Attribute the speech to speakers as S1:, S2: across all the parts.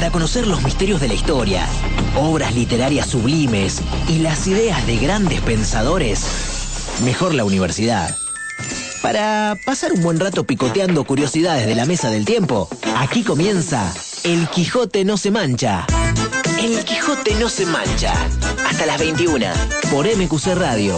S1: Para conocer los misterios de la historia, obras literarias sublimes y las ideas de grandes pensadores, mejor la universidad. Para pasar un buen rato picoteando curiosidades de la mesa del tiempo, aquí comienza El Quijote no se mancha. El Quijote no se mancha. Hasta las 21 por MQC Radio.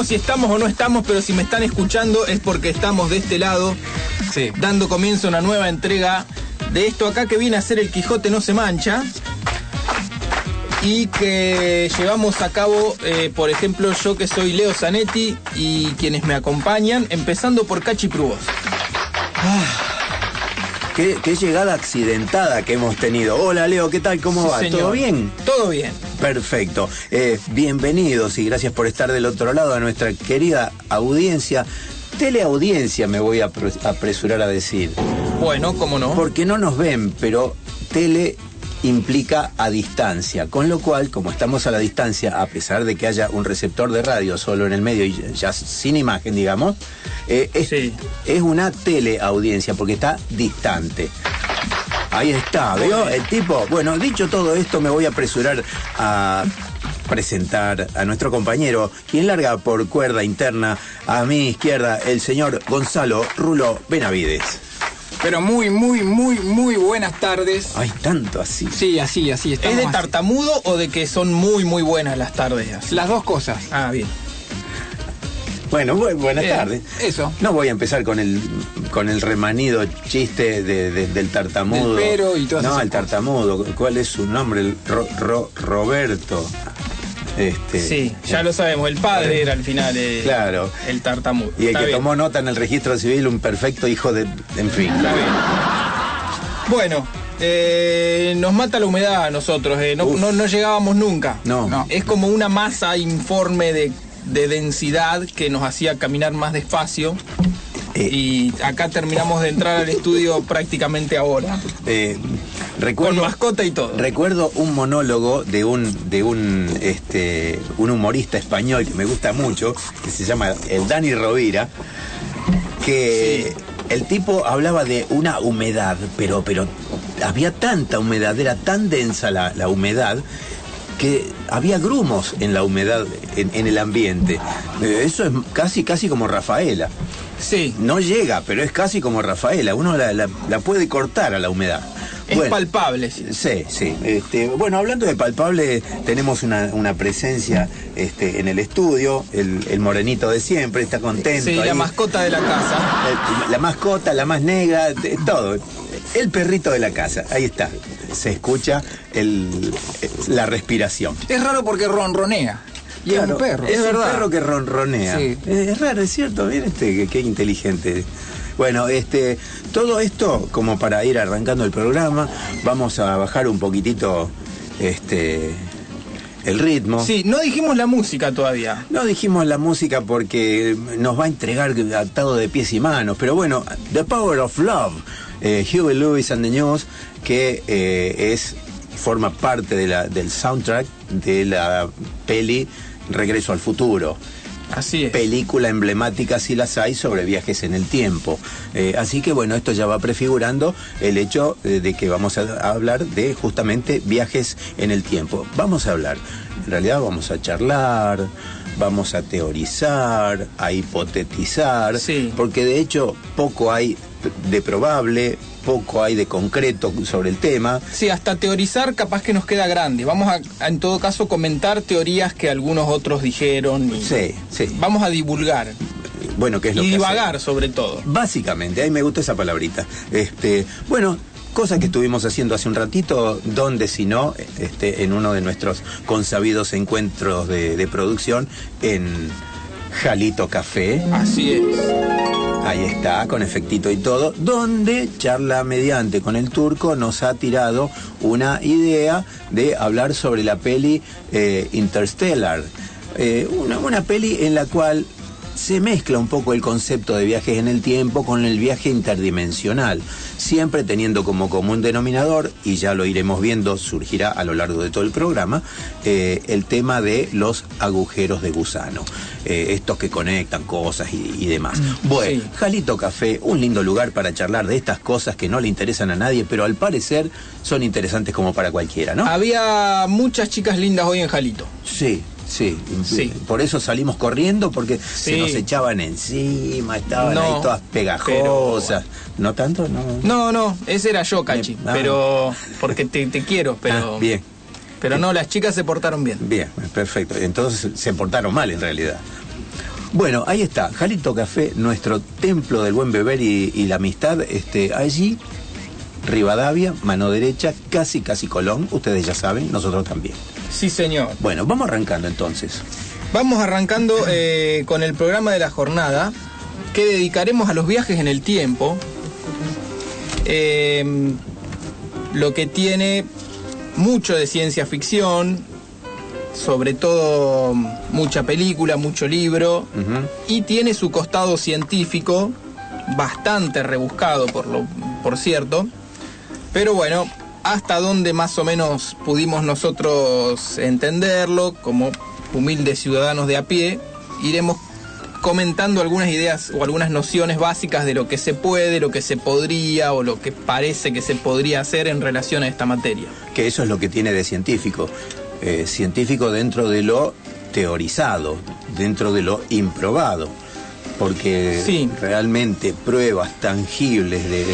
S2: Sabemos si estamos o no estamos, pero si me están escuchando es porque estamos de este lado, dando comienzo a una nueva entrega de esto acá que viene a ser el Quijote no se mancha. Y que llevamos a cabo, eh, por ejemplo, yo que soy Leo Zanetti y quienes me acompañan, empezando por Cachi Prubos.
S3: Ah. Qué, llegada accidentada que hemos tenido. Hola Leo, ¿qué tal? ¿Cómo va? ¿Todo bien?
S2: Todo bien.
S3: Perfecto. Eh, bienvenidos y gracias por estar del otro lado a nuestra querida audiencia. Teleaudiencia me voy a apresurar a decir.
S2: Bueno, ¿cómo no?
S3: Porque no nos ven, pero tele implica a distancia, con lo cual, como estamos a la distancia, a pesar de que haya un receptor de radio solo en el medio y ya sin imagen, digamos, eh, es, es una teleaudiencia porque está distante. Ahí está, ¿veo? El tipo. Bueno, dicho todo esto, me voy a apresurar a presentar a nuestro compañero, quien larga por cuerda interna a mi izquierda, el señor Gonzalo Rulo Benavides.
S2: Pero muy, muy, muy, muy buenas tardes.
S3: Hay tanto así.
S2: Sí, así, así. ¿Es de tartamudo o de que son muy, muy buenas las tardes?
S4: Las dos cosas.
S2: Ah, bien.
S3: Bueno, buenas tardes.
S4: Eso.
S3: No voy a empezar con el con el remanido chiste del tartamudo.
S4: pero y todo
S3: No, el tartamudo. ¿Cuál es su nombre? El Roberto.
S2: Este, sí, ya lo sabemos, el padre era al final eh,
S3: claro.
S2: el tartamudo.
S3: Y el que tomó nota en el registro civil, un perfecto hijo de... En fin.
S2: Está bien. Bueno, eh, nos mata la humedad a nosotros, eh, no, no, llegábamos nunca.
S3: No. no.
S2: Es como una masa informe de, de densidad que nos hacía caminar más despacio. y acá terminamos de entrar al estudio prácticamente ahora.
S3: Eh,
S2: Recuerdo, Con mascota y todo.
S3: Recuerdo un monólogo de un, de un, este, un humorista español que me gusta mucho, que se llama el Dani Rovira, que el tipo hablaba de una humedad, pero, pero había tanta humedad, era tan densa la, la humedad que había grumos en la humedad en, el ambiente. Eh, eso es casi, casi como Rafaela.
S2: Sí.
S3: No llega, pero es casi como Rafaela. Uno la, la puede cortar a la humedad.
S2: Es palpable.
S3: Sí, sí. Este, bueno, hablando de palpable, tenemos una, presencia este, en el estudio, el, morenito de siempre, está contento.
S2: Sí, la mascota de la casa.
S3: La, mascota, la más negra, todo. El perrito de la casa, ahí está. Se escucha el, la respiración.
S4: Es raro porque ronronea.
S3: Y es un perro. Es, un perro que ronronea. Sí. Es, raro, es cierto. Miren este, qué inteligente. Bueno, este, todo esto, como para ir arrancando el programa, vamos a bajar un poquitito este, el ritmo.
S2: Sí, no dijimos la música todavía.
S3: No dijimos la música porque nos va a entregar atado de pies y manos, pero bueno, The Power of Love, eh, Huey Lewis and the News, que eh, es forma parte de la, del soundtrack de la peli Regreso al Futuro.
S2: Así es.
S3: película emblemática si las hay sobre viajes en el tiempo. Eh, así que bueno, esto ya va prefigurando el hecho eh, de que vamos a hablar de justamente viajes en el tiempo. Vamos a hablar, en realidad vamos a charlar, vamos a teorizar, a hipotetizar, porque de hecho poco hay de probable, poco hay de concreto sobre el tema.
S2: Sí, hasta teorizar capaz que nos queda grande. Vamos a, en todo caso, comentar teorías que algunos otros dijeron.
S3: sí, sí.
S2: Vamos a divulgar.
S3: Bueno, que es lo
S2: y divagar sobre todo.
S3: Básicamente, ahí me gusta esa palabrita. Este, bueno, cosa que estuvimos haciendo hace un ratito, donde si no, este, en uno de nuestros consabidos encuentros de, de producción en Jalito Café.
S2: Así es
S3: Ahí está, con efectito y todo, donde charla mediante con el turco nos ha tirado una idea de hablar sobre la peli eh, Interstellar. Eh, una, una peli en la cual se mezcla un poco el concepto de viajes en el tiempo con el viaje interdimensional, siempre teniendo como común denominador, y ya lo iremos viendo, surgirá a lo largo de todo el programa, eh, el tema de los agujeros de gusano, eh, estos que conectan cosas y, demás. Mm, bueno, Jalito Café, un lindo lugar para charlar de estas cosas que no le interesan a nadie, pero al parecer son interesantes como para cualquiera, ¿no?
S2: Había muchas chicas lindas hoy en Jalito.
S3: Sí, Sí, sí, por eso salimos corriendo porque se nos echaban encima, estaban ahí todas pegajosas. ¿No tanto? No,
S2: no, no ese era yo, Cachi, ah. pero porque te, quiero, pero...
S3: Ah, bien.
S2: Pero no, las chicas se portaron bien.
S3: Bien, perfecto. Entonces se portaron mal en realidad. Bueno, ahí está, Jalito Café, nuestro templo del buen beber y, y la amistad. Este, allí Rivadavia, mano derecha, casi casi Colón, ustedes ya saben, nosotros también.
S2: Sí, señor.
S3: Bueno, vamos arrancando entonces.
S2: Vamos arrancando eh, con el programa de la jornada que dedicaremos a los viajes en el tiempo. Eh, lo que tiene mucho de ciencia ficción, sobre todo mucha película, mucho libro, y tiene su costado científico, bastante rebuscado por, lo, por cierto, pero bueno, hasta donde más o menos pudimos nosotros entenderlo, como humildes ciudadanos de a pie, iremos comentando algunas ideas o algunas nociones básicas de lo que se puede, lo que se podría o lo que parece que se podría hacer en relación a esta materia.
S3: Que eso es lo que tiene de científico. Eh, científico dentro de lo teorizado, dentro de lo improbado. Porque
S2: Sí.
S3: realmente pruebas tangibles de,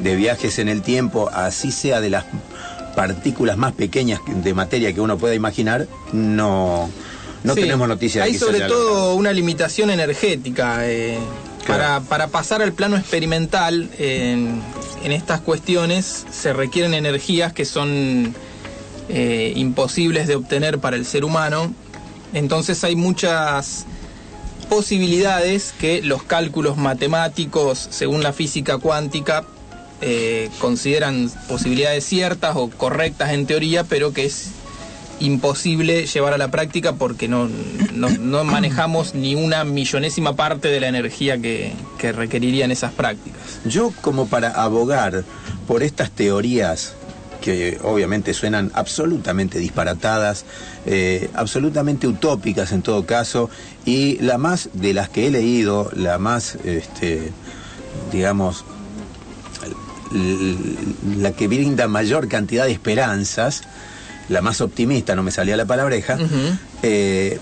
S3: de viajes en el tiempo, así sea de las partículas más pequeñas de materia que uno pueda imaginar, no, no
S2: Sí.
S3: tenemos noticia de
S2: Hay
S3: que se
S2: sobre todo una limitación energética. eh,
S3: Claro.
S2: para, para pasar al plano experimental en, en estas cuestiones se requieren energías que son eh, imposibles de obtener para el ser humano. Entonces hay muchas posibilidades que los cálculos matemáticos, según la física cuántica, eh, consideran posibilidades ciertas o correctas en teoría, pero que es imposible llevar a la práctica porque no, no, manejamos ni una millonésima parte de la energía que, que requerirían esas prácticas.
S3: Yo como para abogar por estas teorías que obviamente suenan absolutamente disparatadas, eh, absolutamente utópicas en todo caso, y la más de las que he leído, la más, este, digamos, la que brinda mayor cantidad de esperanzas, la más optimista, no me salía la palabreja, eh,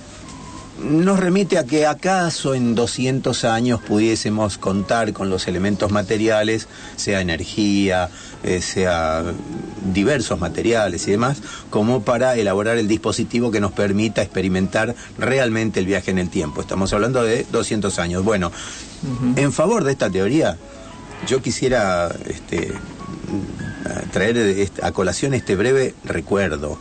S3: nos remite a que acaso en 200 años pudiésemos contar con los elementos materiales, sea energía, eh, sea diversos materiales y demás, como para elaborar el dispositivo que nos permita experimentar realmente el viaje en el tiempo. Estamos hablando de 200 años. Bueno, en favor de esta teoría, yo quisiera este, traer est- a colación este breve recuerdo.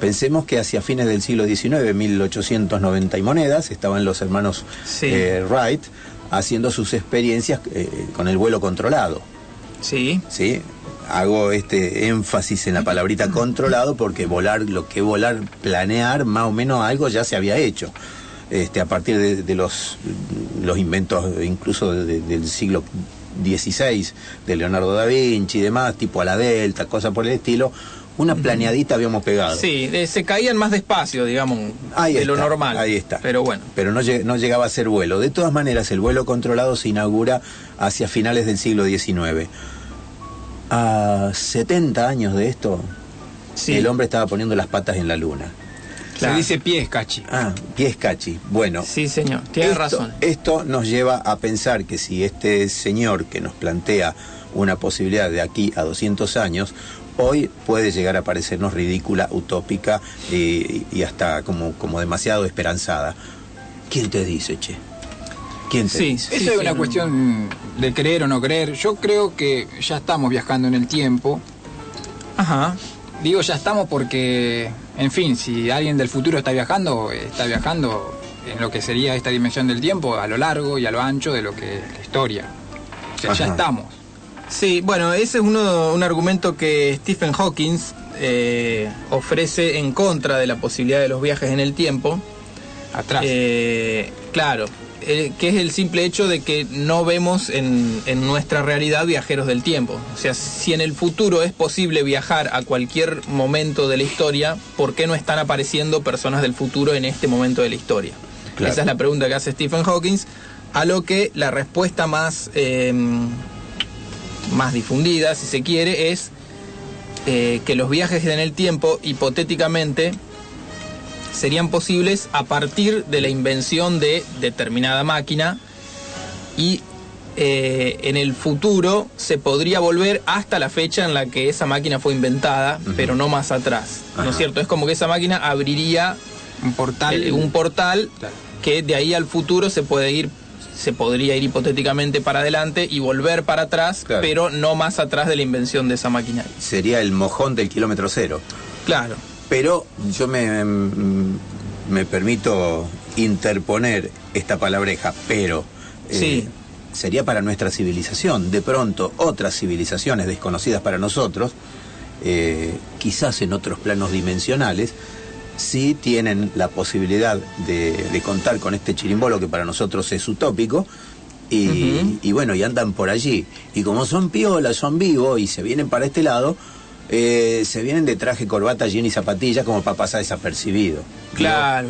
S3: Pensemos que hacia fines del siglo XIX, 1890 y monedas, estaban los hermanos
S2: Sí.
S3: eh, Wright haciendo sus experiencias eh, con el vuelo controlado.
S2: Sí,
S3: ¿sí? Hago este énfasis en la palabrita controlado porque volar, lo que volar, planear, más o menos algo ya se había hecho. Este, a partir de, de los, los inventos incluso de- de- del siglo XVI, de Leonardo da Vinci y demás, tipo a la Delta, cosas por el estilo, una planeadita habíamos pegado.
S2: sí, eh, se caían más despacio, digamos,
S3: Ahí
S2: de lo
S3: está,
S2: normal.
S3: Ahí está.
S2: Pero bueno,
S3: Pero no, lleg- no llegaba a ser vuelo. De todas maneras, el vuelo controlado se inaugura hacia finales del siglo XIX. A 70 años de esto,
S2: sí.
S3: el hombre estaba poniendo las patas en la luna.
S2: Claro.
S4: Se dice pies, cachi.
S3: Ah, pies cachi. Bueno,
S2: Sí, señor, tiene
S3: esto,
S2: razón.
S3: Esto nos lleva a pensar que si este señor que nos plantea una posibilidad de aquí a 200 años, hoy puede llegar a parecernos ridícula, utópica y, y hasta como, como demasiado esperanzada. ¿Quién te dice, che? ¿Quién te
S2: Sí,
S3: dice?
S4: Eso
S2: sí,
S4: es
S2: sí,
S4: una
S2: no.
S4: cuestión de creer o no creer. Yo creo que ya estamos viajando en el tiempo.
S2: Ajá.
S4: Digo ya estamos porque, en fin, si alguien del futuro está viajando, está viajando en lo que sería esta dimensión del tiempo, a lo largo y a lo ancho de lo que es la historia. O sea, ya estamos.
S2: Sí, bueno, ese es uno, un argumento que Stephen Hawking eh, ofrece en contra de la posibilidad de los viajes en el tiempo.
S4: Atrás.
S2: Eh, claro, eh, que es el simple hecho de que no vemos en, en nuestra realidad viajeros del tiempo. O sea, si en el futuro es posible viajar a cualquier momento de la historia, ¿por qué no están apareciendo personas del futuro en este momento de la historia?
S3: Claro.
S2: Esa es la pregunta que hace Stephen Hawking, a lo que la respuesta más, eh, más difundida, si se quiere, es eh, que los viajes en el tiempo, hipotéticamente, serían posibles a partir de la invención de determinada máquina y eh, en el futuro se podría volver hasta la fecha en la que esa máquina fue inventada, pero no más atrás. ¿No es cierto? Es como que esa máquina abriría
S4: un portal.
S2: eh, un portal
S4: Claro.
S2: que de ahí al futuro se puede ir se podría ir hipotéticamente para adelante y volver para atrás,
S3: Claro.
S2: pero no más atrás de la invención de esa máquina.
S3: Sería el mojón del kilómetro cero.
S2: Claro.
S3: Pero yo me, mm, me permito interponer esta palabreja, pero eh,
S2: Sí.
S3: sería para nuestra civilización. De pronto, otras civilizaciones desconocidas para nosotros, eh, quizás en otros planos dimensionales, sí tienen la posibilidad de, de contar con este chirimbolo que para nosotros es utópico. Y bueno, y andan por allí. Y como son piolas, son vivos y se vienen para este lado, eh, se vienen de traje, corbata, jean y zapatillas como para pasar desapercibido.
S2: Claro.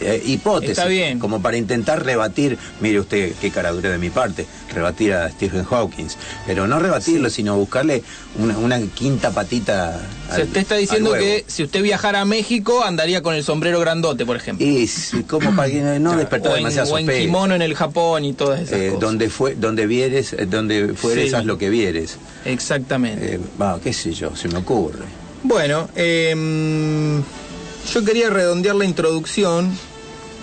S3: Eh, hipótesis,
S2: Está bien.
S3: como para intentar rebatir, mire usted qué caradura de mi parte, rebatir a Stephen Hawking, pero no rebatirlo, sino buscarle una, una quinta patita.
S2: Se usted está diciendo que si usted viajara a México andaría con el sombrero grandote, por ejemplo.
S3: Y como para que no despertar
S2: o en,
S3: demasiada
S2: o en kimono en el Japón y todas esas
S3: Eh,
S2: cosas.
S3: donde fue, donde vieres, eh, donde fueres,
S2: Sí.
S3: haz lo que vieres.
S2: Exactamente.
S3: Eh, qué sé yo, se me ocurre.
S2: Bueno, em, yo quería redondear la introducción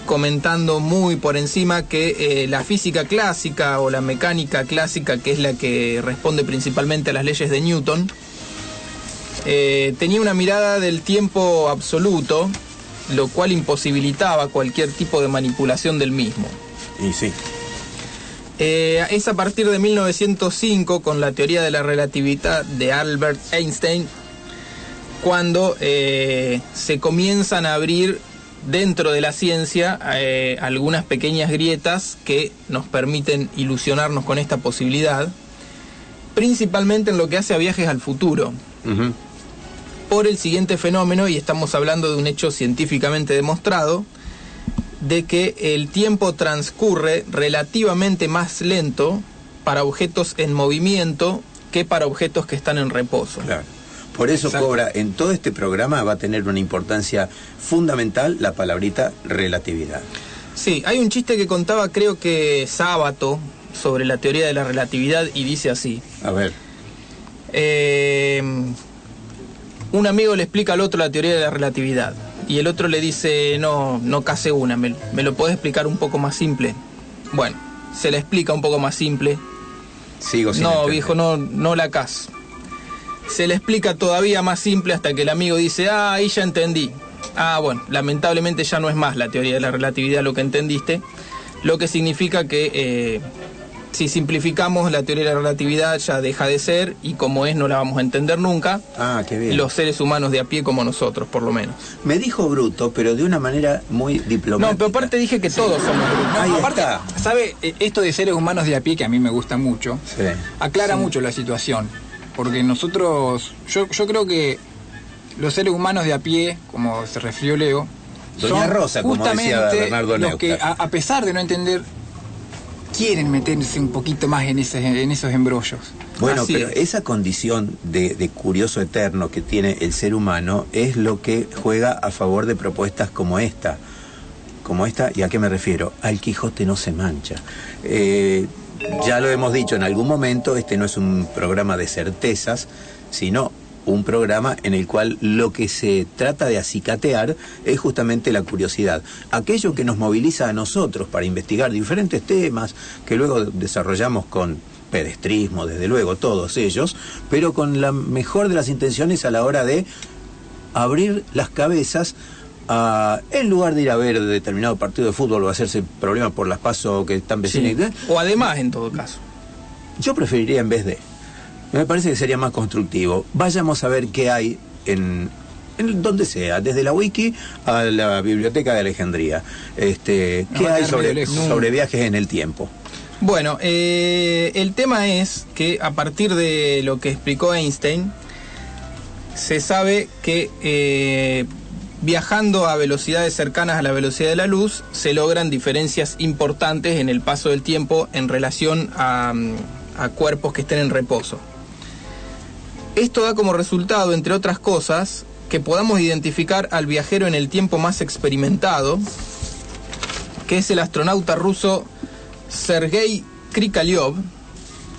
S2: comentando muy por encima que eh, la física clásica o la mecánica clásica, que es la que responde principalmente a las leyes de Newton, eh, tenía una mirada del tiempo absoluto, lo cual imposibilitaba cualquier tipo de manipulación del mismo.
S3: Y sí.
S2: Eh, es a partir de 1905, con la teoría de la relatividad de Albert Einstein, cuando eh, se comienzan a abrir dentro de la ciencia eh, algunas pequeñas grietas que nos permiten ilusionarnos con esta posibilidad, principalmente en lo que hace a viajes al futuro por el siguiente fenómeno, y estamos hablando de un hecho científicamente demostrado, de que el tiempo transcurre relativamente más lento para objetos en movimiento que para objetos que están en reposo.
S3: Claro. Por eso
S4: Exacto.
S3: cobra, en todo este programa va a tener una importancia fundamental la palabrita relatividad.
S2: Sí, hay un chiste que contaba creo que Sábato sobre la teoría de la relatividad y dice así.
S3: A ver.
S2: Eh, un amigo le explica al otro la teoría de la relatividad y el otro le dice, no, no case una, me, me lo puedes explicar un poco más simple. Bueno, se la explica un poco más simple.
S3: Sigo sin
S2: No,
S3: entender.
S2: viejo, no, no la caso. Se le explica todavía más simple hasta que el amigo dice, ah, ahí ya entendí. Ah, bueno, lamentablemente ya no es más la teoría de la relatividad lo que entendiste, lo que significa que eh, si simplificamos la teoría de la relatividad ya deja de ser y como es no la vamos a entender nunca,
S3: Ah, qué bien.
S2: los seres humanos de a pie como nosotros, por lo menos.
S3: Me dijo bruto, pero de una manera muy diplomática.
S2: No, pero aparte dije que todos somos brutos.
S4: No,
S3: Ahí
S4: aparte,
S3: está.
S4: ¿sabe? Eh, Esto de seres humanos de a pie, que a mí me gusta mucho,
S3: Sí.
S4: aclara mucho la situación. Porque nosotros, yo, yo creo que los seres humanos de a pie, como se refirió Leo,
S3: Doña
S4: son
S3: Rosa, como decía Bernardo
S4: los que, a, a pesar de no entender, quieren meterse un poquito más en, ese, en esos embrollos.
S3: Bueno,
S2: Así
S3: pero
S2: es.
S3: esa condición de, de curioso eterno que tiene el ser humano es lo que juega a favor de propuestas como esta. Como esta, ¿y a qué me refiero? Al Quijote no se mancha. Eh, ya lo hemos dicho en algún momento, este no es un programa de certezas, sino un programa en el cual lo que se trata de acicatear es justamente la curiosidad. Aquello que nos moviliza a nosotros para investigar diferentes temas que luego desarrollamos con pedestrismo, desde luego, todos ellos, pero con la mejor de las intenciones a la hora de abrir las cabezas a, en lugar de ir a ver determinado partido de fútbol o hacerse problemas por las pasos que están vecinos.
S2: Sí. O además, en todo caso.
S3: Yo preferiría en vez de. Me parece que sería más constructivo. Vayamos a ver qué hay en, en donde sea, desde la wiki a la biblioteca de Alejandría. Este, ¿Qué hay sobre, sobre viajes en el tiempo?
S2: Bueno, eh, el tema es que a partir de lo que explicó Einstein, se sabe que eh, viajando a velocidades cercanas a la velocidad de la luz, se logran diferencias importantes en el paso del tiempo en relación a, cuerpos que estén en reposo. Esto da como resultado, entre otras cosas, que podamos identificar al viajero en el tiempo más experimentado, que es el astronauta ruso Sergei Krikalev,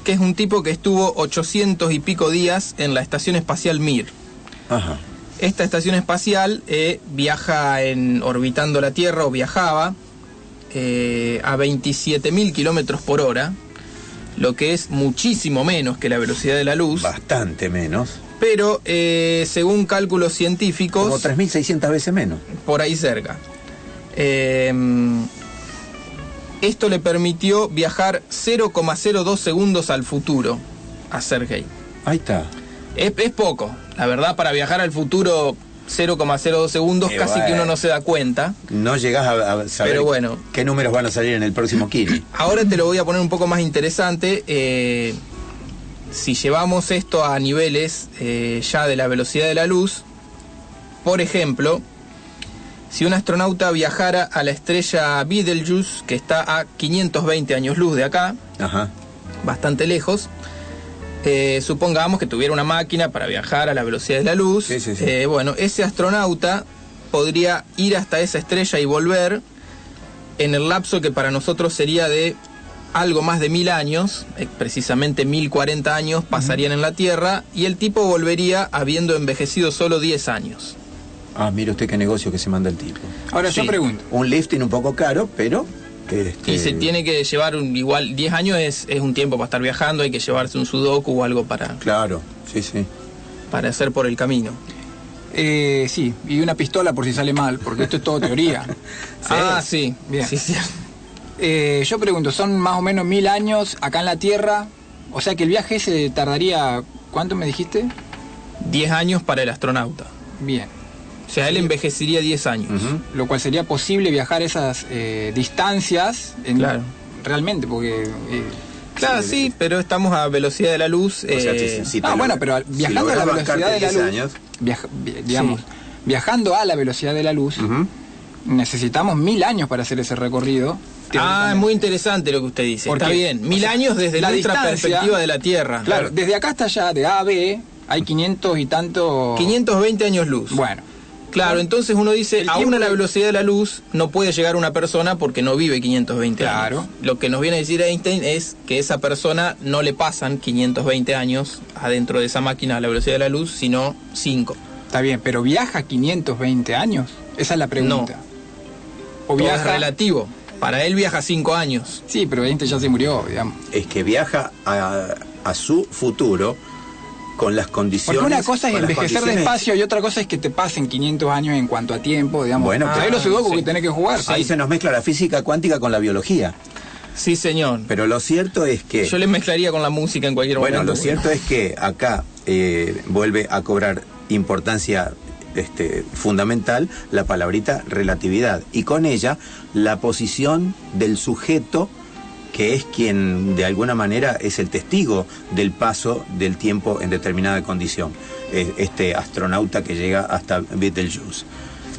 S2: que es un tipo que estuvo 800 y pico días en la estación espacial Mir.
S3: Ajá.
S2: Esta estación espacial eh, viaja en orbitando la Tierra o viajaba eh, a 27.000 kilómetros por hora, lo que es muchísimo menos que la velocidad de la luz,
S3: Bastante menos.
S2: pero eh, según cálculos científicos,
S3: Como 3.600 veces menos.
S2: por ahí cerca. Eh, esto le permitió viajar 0,02 segundos al futuro a Sergei.
S3: Ahí está.
S2: Es, es poco, la verdad, para viajar al futuro 0,02 segundos casi que uno no se da cuenta.
S3: No llegás a, a saber
S2: Pero bueno.
S3: qué números van a salir en el próximo Kiri.
S2: Ahora te lo voy a poner un poco más interesante. eh, si llevamos esto a niveles eh, ya de la velocidad de la luz, por ejemplo, si un astronauta viajara a la estrella Betelgeuse, que está a 520 años luz de acá,
S3: Ajá.
S2: bastante lejos, eh, supongamos que tuviera una máquina para viajar a la velocidad de la luz,
S3: Sí, sí, sí.
S2: eh, bueno, ese astronauta podría ir hasta esa estrella y volver en el lapso que para nosotros sería de algo más de mil años, eh, precisamente mil cuarenta años pasarían en la Tierra y el tipo volvería habiendo envejecido solo 10 años.
S3: Ah, mire usted qué negocio que se manda el tipo.
S4: Ahora
S2: Sí.
S4: yo pregunto.
S3: Un lifting un poco caro, pero... este,
S2: Y se tiene que llevar un, igual 10 años es, es un tiempo para estar viajando, hay que llevarse un sudoku o algo para,
S3: Claro, sí, sí.
S2: para hacer por el camino.
S4: Eh, sí, y una pistola por si sale mal, porque esto es todo teoría.
S2: Ah, sí.
S4: Bien.
S2: Sí, sí.
S4: Eh, yo pregunto, son más o menos mil años acá en la Tierra, o sea que el viaje ese tardaría, ¿cuánto me dijiste?
S2: 10 años para el astronauta.
S4: Bien,
S2: O sea, él envejecería 10 años.
S4: Lo cual sería posible viajar esas eh, distancias en-
S2: Claro.
S4: realmente, porque... eh,
S2: Claro, sí, pero estamos a velocidad de la luz.
S3: O sea,
S2: eh,
S3: si- si te
S4: ah,
S3: lo-
S4: bueno, pero
S3: si
S4: viajando a la velocidad de la
S3: 10
S4: luz,
S3: años,
S4: viaja- viajando a la velocidad de la luz, necesitamos mil años para hacer ese recorrido.
S2: Ah, es muy interesante lo que usted dice.
S4: Porque,
S2: Está bien. Mil
S4: o sea,
S2: años desde
S4: la
S2: nuestra perspectiva de la Tierra.
S4: Claro, desde acá hasta allá, de A a B, hay 500 y tanto...
S2: 520 años luz.
S4: Bueno,
S2: Claro, entonces uno dice, aún a la velocidad de la luz no puede llegar una persona porque no vive 520
S4: Claro.
S2: años. Lo que nos viene a decir Einstein es que esa persona no le pasan 520 años adentro de esa máquina a la velocidad de la luz, sino 5.
S4: está bien, pero ¿viaja 520 años? Esa es la pregunta. O
S2: Todo es
S4: viaja...
S2: relativo. Para él viaja 5 años.
S4: Sí, pero Einstein ya se murió, digamos.
S3: es que viaja a, a su futuro con las condiciones...
S4: Porque una cosa es envejecer despacio y otra cosa es que te pasen 500 años en cuanto a tiempo, digamos.
S3: Bueno,
S4: Ah, ahí los sudoku
S2: sí.
S4: que tenés que jugar.
S3: Ahí
S4: sí.
S3: se nos mezcla la física cuántica con la biología.
S2: Sí, señor.
S3: Pero lo cierto es que...
S2: Yo le mezclaría con la música en cualquier
S3: Bueno,
S2: momento.
S3: lo cierto es que acá eh, vuelve a cobrar importancia este, fundamental la palabrita relatividad y con ella la posición del sujeto que es quien de alguna manera es el testigo del paso del tiempo en determinada condición. Este astronauta que llega hasta Betelgeuse.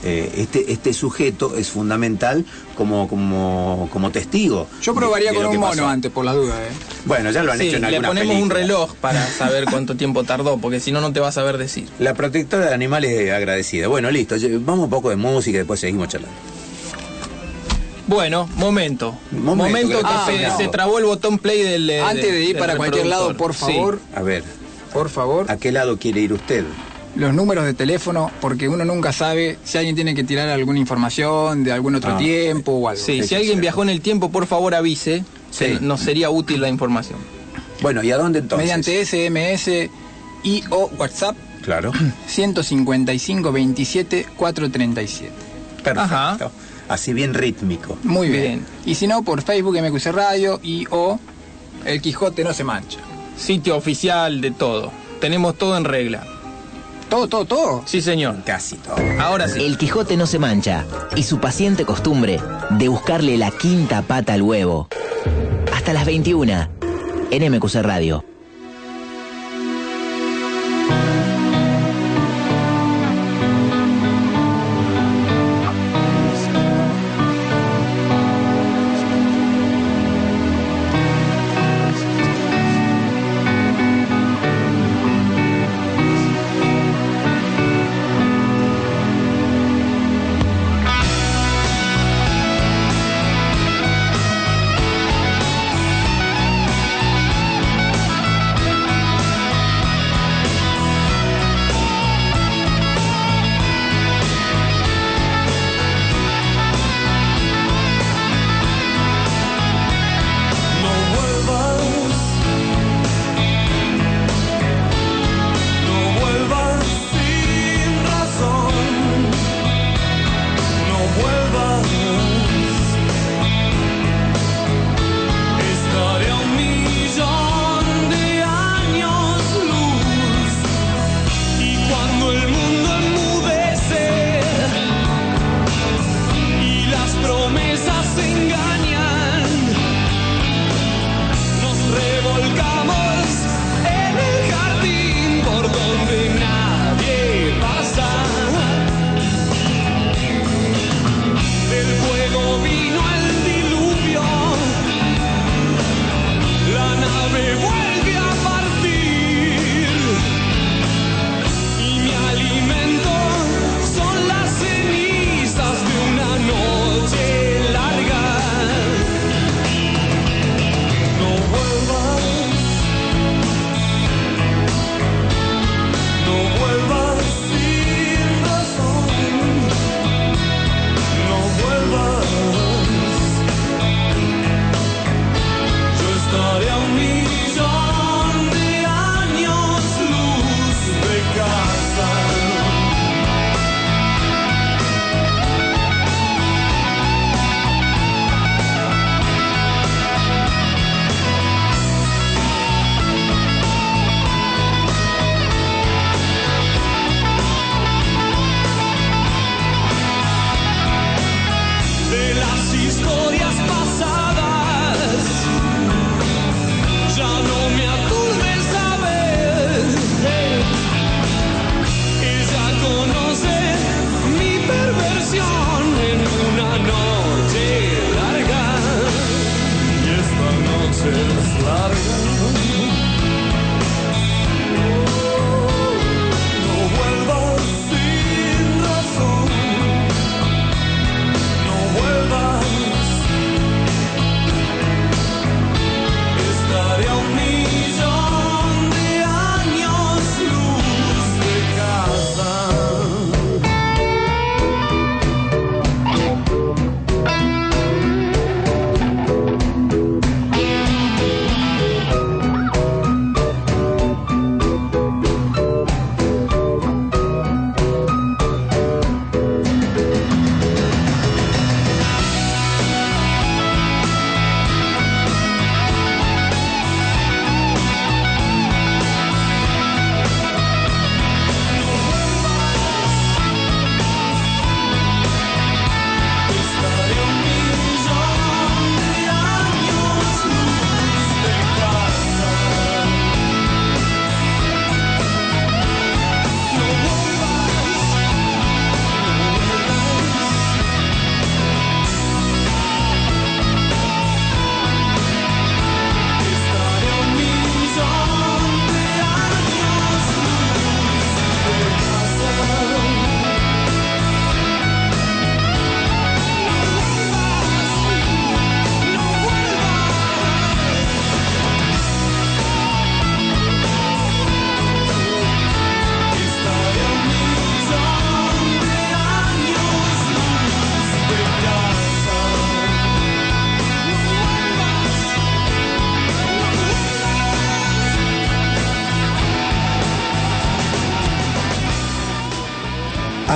S3: Eh, Este, este sujeto es fundamental como, como, como testigo.
S4: Yo probaría
S3: de
S4: con un mono
S3: pasó.
S4: antes, por las dudas. ¿eh?
S3: Bueno, ya lo han
S2: Sí,
S3: hecho en
S2: le
S3: algunas
S2: ponemos un reloj para saber cuánto tiempo tardó, porque si no, no te vas a saber decir.
S3: La protectora de animales agradecida. Bueno, listo. Vamos un poco de música y después seguimos charlando.
S2: Bueno, momento.
S3: Momento,
S2: Momento, que
S4: ah,
S2: se,
S4: no.
S2: se trabó el botón play del. eh,
S4: Antes de ir para cualquier lado, por favor,
S3: A ver,
S4: por favor,
S3: ¿a qué lado quiere ir usted?
S4: los números de teléfono, porque uno nunca sabe si alguien tiene que tirar alguna información de algún otro
S3: Ah.
S4: tiempo o algo.
S2: Sí,
S3: Sí,
S2: si alguien viajó en el tiempo, por favor avise.
S3: Sí.
S2: Nos sería útil la información.
S3: Bueno, ¿y a dónde entonces?
S4: Mediante SMS y o WhatsApp
S3: Claro.
S4: 155 27 437.
S3: Perfecto.
S2: Ajá.
S3: Así bien rítmico.
S4: Muy bien.
S2: Bien.
S4: Y si no, por Facebook MQC Radio y o El Quijote no se mancha.
S2: Sitio oficial de todo. Tenemos todo en regla.
S4: Todo, todo, todo.
S2: Sí, señor.
S3: Casi todo.
S2: Ahora sí.
S1: El Quijote no se mancha y su paciente costumbre de buscarle la quinta pata al huevo. Hasta las 21 en MQC Radio.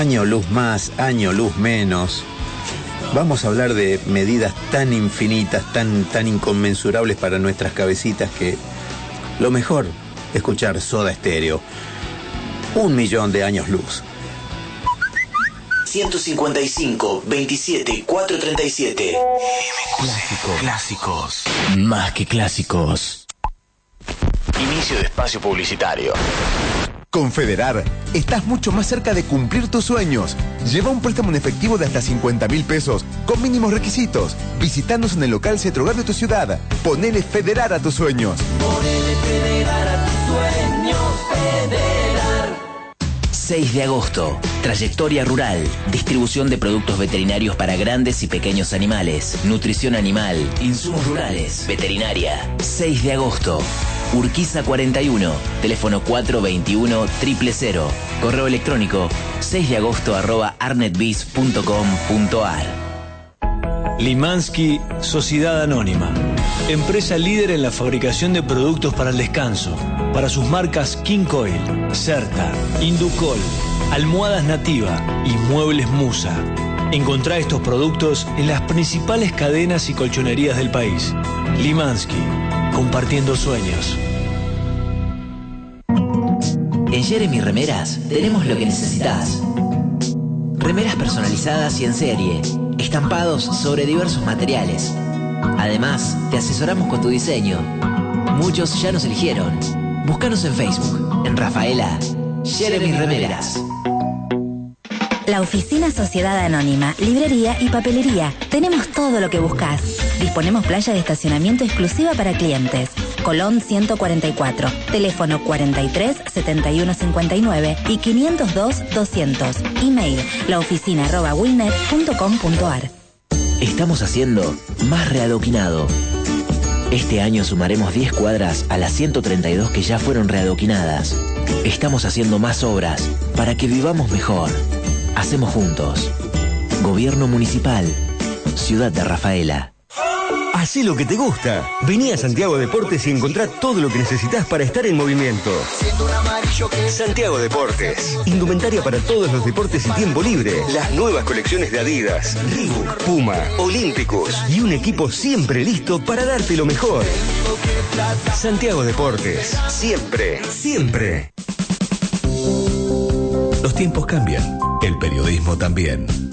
S3: Año luz más, año luz menos. Vamos a hablar de medidas tan infinitas, tan, tan inconmensurables para nuestras cabecitas que lo mejor, escuchar Soda Estéreo. Un millón de años luz.
S5: 155 27 437. Clásicos. Clásicos. Más que clásicos. Inicio de espacio publicitario.
S6: Confederar, estás mucho más cerca de cumplir tus sueños. Lleva un préstamo en efectivo de hasta 50 mil pesos, con mínimos requisitos. Visítanos en el local Cetrogar de tu ciudad. Ponele Federar a tus sueños.
S5: Ponele Federar a tus sueños, Federar. 6 de agosto. Trayectoria rural. Distribución de productos veterinarios para grandes y pequeños animales. Nutrición animal. Insumos rurales. Veterinaria. 6 de agosto. Urquiza 41, teléfono 421 000, correo electrónico 6 de agosto arroba arnetbiz.com.ar.
S7: Limansky Sociedad Anónima, empresa líder en la fabricación de productos para el descanso, para sus marcas King Coil, Certa, Inducol, Almohadas Nativa y Muebles Musa. Encontrá estos productos en las principales cadenas y colchonerías del país. Limansky compartiendo sueños.
S5: En Jeremy Remeras tenemos lo que necesitas. Remeras personalizadas y en serie, estampados sobre diversos materiales. Además, te asesoramos con tu diseño. Muchos ya nos eligieron. Búscanos en Facebook, en Rafaela, Jeremy Remeras.
S8: La oficina Sociedad Anónima, librería y papelería. Tenemos todo lo que buscas. Disponemos playa de estacionamiento exclusiva para clientes. Colón 144, teléfono 43 71 59 y 502 200. Email laoficina.wilnet.com.ar.
S9: Estamos haciendo más readoquinado. Este año sumaremos 10 cuadras a las 132 que ya fueron readoquinadas. Estamos haciendo más obras para que vivamos mejor. Hacemos juntos. Gobierno Municipal. Ciudad de Rafaela.
S10: Hacé lo que te gusta. Vení a Santiago Deportes y encontrá todo lo que necesitas para estar en movimiento. Santiago Deportes. Indumentaria para todos los deportes y tiempo libre. Las nuevas colecciones de Adidas, Reebok, Puma, Olímpicos y un equipo siempre listo para darte lo mejor. Santiago Deportes. Siempre, siempre.
S11: Los tiempos cambian. El periodismo también.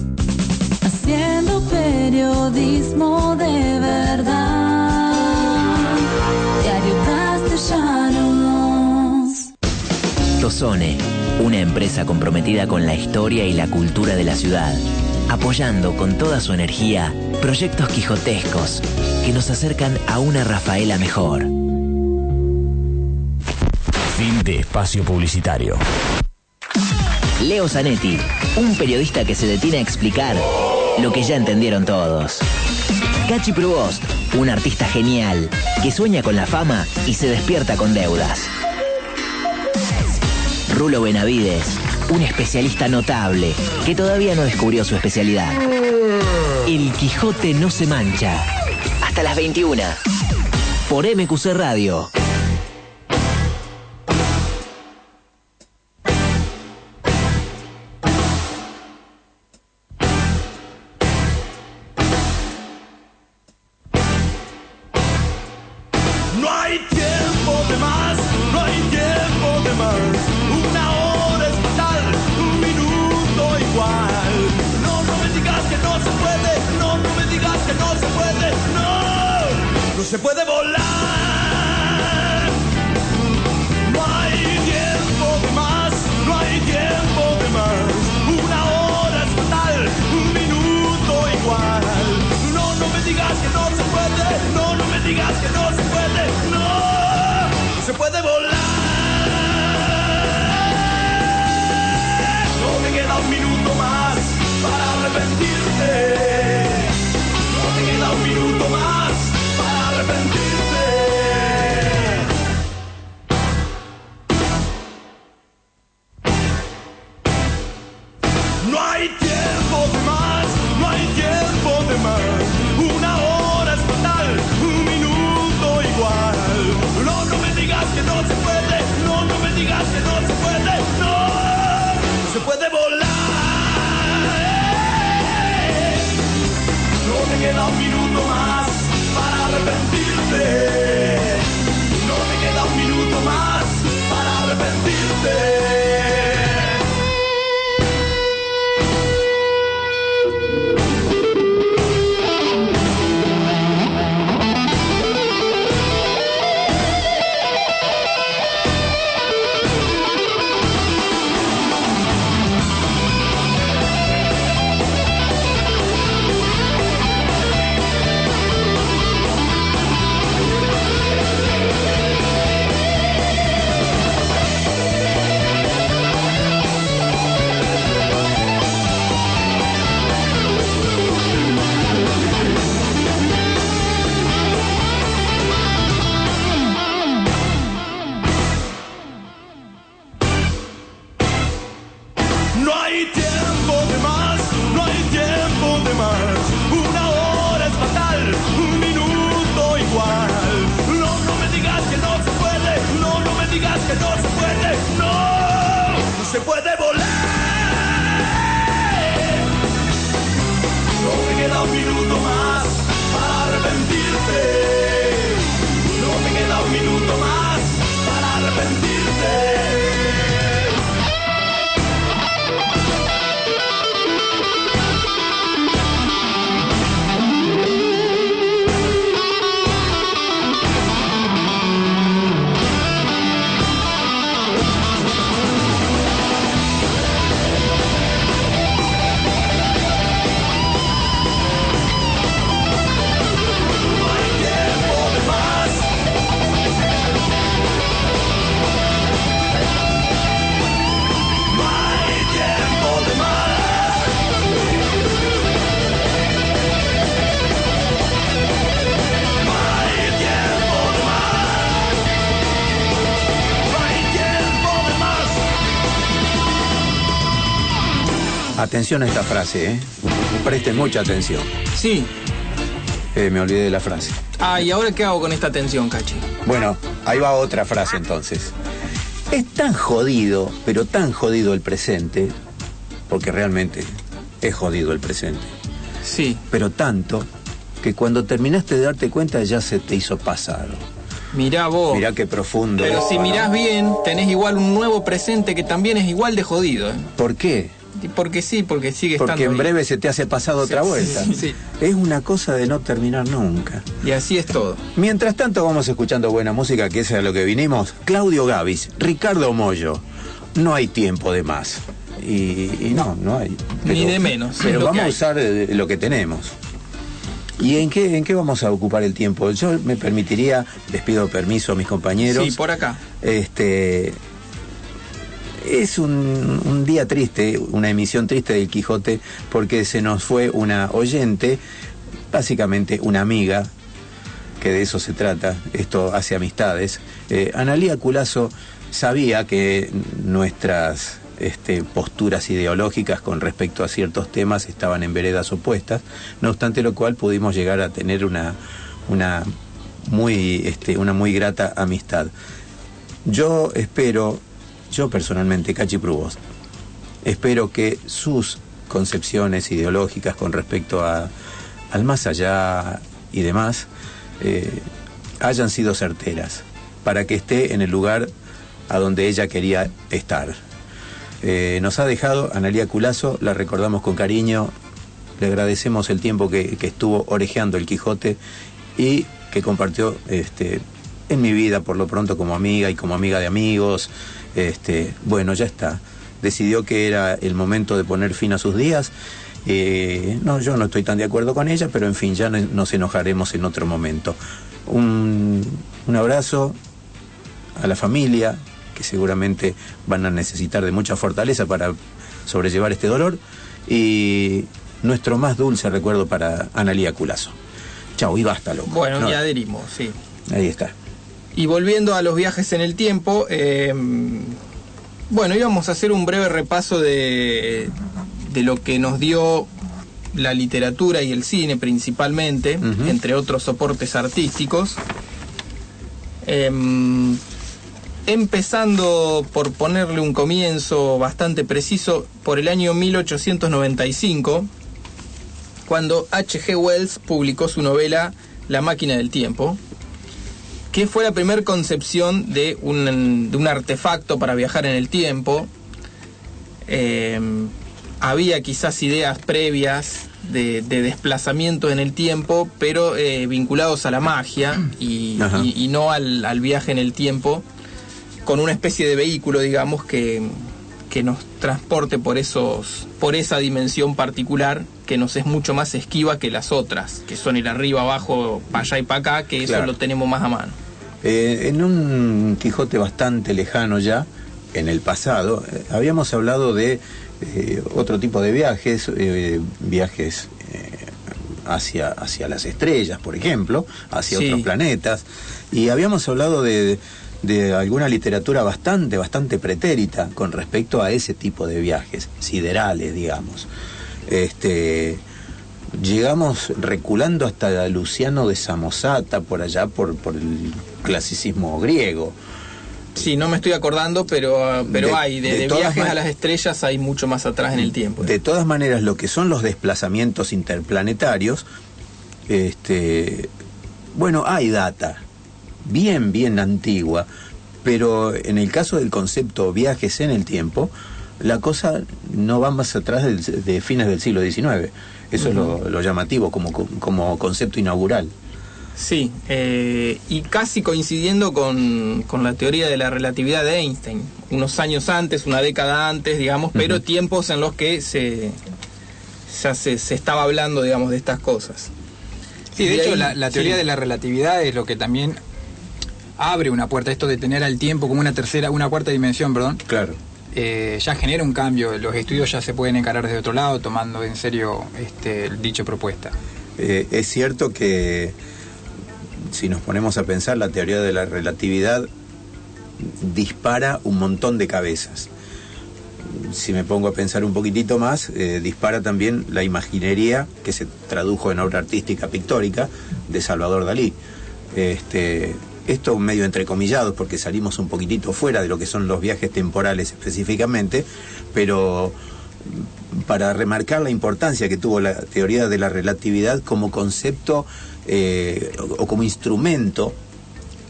S12: Periodismo de verdad. Diario Castellanos.
S9: Tozone, una empresa comprometida con la historia y la cultura de la ciudad, apoyando con toda su energía proyectos quijotescos que nos acercan a una Rafaela mejor.
S11: Fin de espacio publicitario.
S9: Leo Zanetti, un periodista que se detiene a explicar lo que ya entendieron todos. Cachi Provost, un artista genial que sueña con la fama y se despierta con deudas. Rulo Benavides, un especialista notable que todavía no descubrió su especialidad. El Quijote no se mancha. Hasta las 21. Por MQC Radio.
S3: Atención a esta frase, ¿eh? Presten mucha atención.
S2: Sí.
S3: Eh, me olvidé de la frase.
S2: Ah, ¿y ahora qué hago con esta tensión, Cachi?
S3: Bueno, ahí va otra frase entonces. Es tan jodido, pero tan jodido el presente, porque realmente es jodido el presente.
S2: Sí.
S3: Pero tanto que cuando terminaste de darte cuenta ya se te hizo pasado.
S2: Mirá vos.
S3: Mirá qué profundo.
S2: Pero si mirás bien, tenés igual un nuevo presente que también es igual de jodido. ¿eh?
S3: ¿Por qué?
S2: Y Porque sí, porque sigue
S3: Porque
S2: estando
S3: en
S2: ahí.
S3: breve se te hace pasado otra vuelta.
S2: sí, sí.
S3: Es una cosa de no terminar nunca.
S2: Y así es todo.
S3: Mientras tanto vamos escuchando buena música, que es a lo que vinimos. Claudio Gavis, Ricardo Mollo. No hay tiempo de más. Y, y no, no hay.
S2: Ni de menos,
S3: Pero vamos a usar eh, lo que tenemos. ¿Y en qué, en qué vamos a ocupar el tiempo? Yo me permitiría, les pido permiso a mis compañeros.
S2: Sí, por acá.
S3: Este. Es un, un día triste, una emisión triste del Quijote, porque se nos fue una oyente, básicamente una amiga, que de eso se trata, esto hace amistades. Eh, Analía Culazo sabía que nuestras este, posturas ideológicas con respecto a ciertos temas estaban en veredas opuestas, no obstante lo cual pudimos llegar a tener una, una, muy, este, una muy grata amistad. Yo espero, yo personalmente, Cachi Prubos, espero que sus concepciones ideológicas con respecto a, al más allá y demás eh, hayan sido certeras para que esté en el lugar a donde ella quería estar. Eh, nos ha dejado Analía Culazo, la recordamos con cariño, le agradecemos el tiempo que, que estuvo orejeando el Quijote y que compartió este, en mi vida por lo pronto como amiga y como amiga de amigos. Este, bueno, ya está. Decidió que era el momento de poner fin a sus días. Eh, no, yo no estoy tan de acuerdo con ella, pero en fin, ya no- nos enojaremos en otro momento. Un, un abrazo a la familia, que seguramente van a necesitar de mucha fortaleza para sobrellevar este dolor. Y nuestro más dulce recuerdo para Analía Culazo. Chao, y basta, loco.
S2: Bueno,
S3: No,
S2: y adherimos, sí.
S3: Ahí está.
S2: Y volviendo a los viajes en el tiempo, eh, bueno, íbamos a hacer un breve repaso de, de lo que nos dio la literatura y el cine principalmente, entre otros soportes artísticos. Em, empezando por ponerle un comienzo bastante preciso por el año 1895, cuando H.G. Wells publicó su novela La máquina del tiempo, que fue la primera concepción de un, de un artefacto para viajar en el tiempo. Eh, había quizás ideas previas de, de desplazamiento en el tiempo, pero eh, vinculados a la magia y,
S3: Ajá.
S2: y- y no al, al viaje en el tiempo, con una especie de vehículo, digamos, que, que nos transporte por, esos, por esa dimensión particular que nos es mucho más esquiva que las otras, que son el arriba, abajo, para allá y para acá, que eso lo tenemos más a mano.
S3: Eh, en un Quijote bastante lejano ya, en el pasado, eh, habíamos hablado de eh, otro tipo de viajes, viajes hacia, hacia las estrellas, por ejemplo, hacia
S2: Sí.
S3: otros planetas, y habíamos hablado de, de alguna literatura bastante, bastante pretérita con respecto a ese tipo de viajes, siderales, digamos. Este, llegamos reculando hasta Luciano de Samosata, por allá, por, por el clasicismo griego.
S2: Sí, no me estoy acordando, pero, ah, pero
S3: De-
S2: hay, de,
S3: de
S2: de viajes a las estrellas hay mucho más atrás en el tiempo.
S3: De todas maneras, lo que son los desplazamientos interplanetarios, este, bueno, hay data, bien, bien antigua, pero en el caso del concepto viajes en el tiempo, la cosa no va más atrás del- de fines del siglo XIX. Eso es lo, lo llamativo como, como concepto inaugural.
S2: Sí, eh, y casi coincidiendo con, con la teoría de la relatividad de Einstein, unos años antes, una década antes, digamos, pero tiempos en los que se, ya se, se estaba hablando, digamos, de estas cosas.
S4: Sí, de
S2: Y
S4: hecho,
S2: ahí-
S4: la, la teoría
S2: sí.
S4: de la relatividad es lo que también abre una puerta, esto de tener al tiempo como una tercera, una cuarta dimensión, perdón.
S3: Claro.
S4: Eh, ya genera un cambio. Los estudios ya se pueden encarar desde otro lado, tomando en serio este, dicha propuesta.
S3: Eh, es cierto que si nos ponemos a pensar, la teoría de la relatividad dispara un montón de cabezas. si me pongo a pensar un poquitito más, eh, dispara también la imaginería que se tradujo en obra artística pictórica de Salvador Dalí. Este, esto medio entrecomillado porque salimos un poquitito fuera de lo que son los viajes temporales específicamente, pero para remarcar la importancia que tuvo la teoría de la relatividad como concepto eh, o, o como instrumento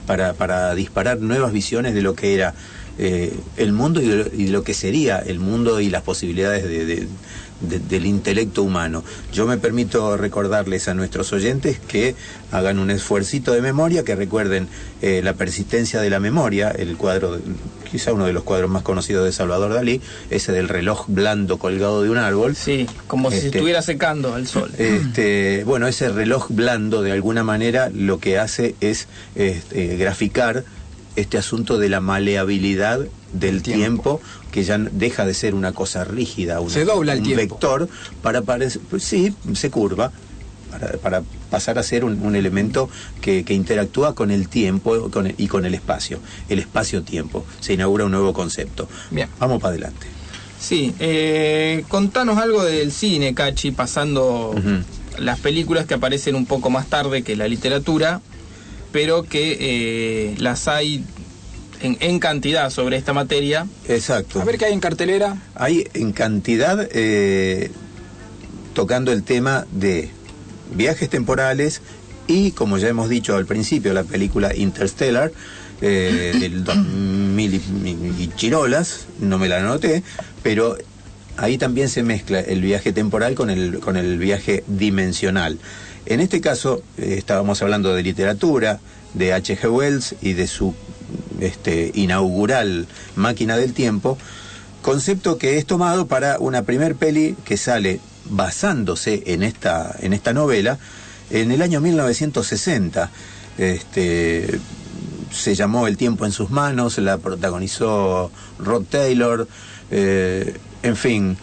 S3: para, para disparar nuevas visiones de lo que era eh, el mundo y lo, y lo que sería el mundo y las posibilidades de- de- de- del intelecto humano. Yo me permito recordarles a nuestros oyentes que hagan un esfuercito de memoria, que recuerden eh, La persistencia de la memoria, el cuadro, quizá uno de los cuadros más conocidos de Salvador Dalí, ese del reloj blando colgado de un árbol.
S2: Sí, como si
S3: Este,
S2: estuviera secando al sol.
S3: este, bueno, ese reloj blando de alguna manera lo que hace es este, graficar este asunto de la maleabilidad del tiempo. que ya deja de ser una cosa rígida, una-
S4: Se dobla el
S3: un
S4: tiempo.
S3: vector para parecer, pues sí, se curva para, para pasar a ser un, un elemento que, que interactúa con el tiempo con el- y con el espacio, el espacio-tiempo. Se inaugura un nuevo concepto.
S2: Bien.
S3: Vamos para adelante.
S2: Sí, eh, contanos algo del cine, Cachi, pasando las películas que aparecen un poco más tarde que la literatura, pero que eh, las hay en, en cantidad sobre esta materia.
S3: Exacto.
S4: A ver qué hay en cartelera.
S3: Hay en cantidad eh, tocando el tema de viajes temporales y, como ya hemos dicho al principio, la película Interstellar eh, del 2000 y, y- y chirolas, no me la anoté, pero ahí también se mezcla el viaje temporal con el, con el viaje dimensional. En este caso, eh, estábamos hablando de literatura, de H.G. Wells y de su este, inaugural máquina del tiempo, concepto que es tomado para una primer peli que sale basándose en esta, en esta novela en el año 1960. Este, se llamó El tiempo en sus manos, la protagonizó Rod Taylor, eh, en fin,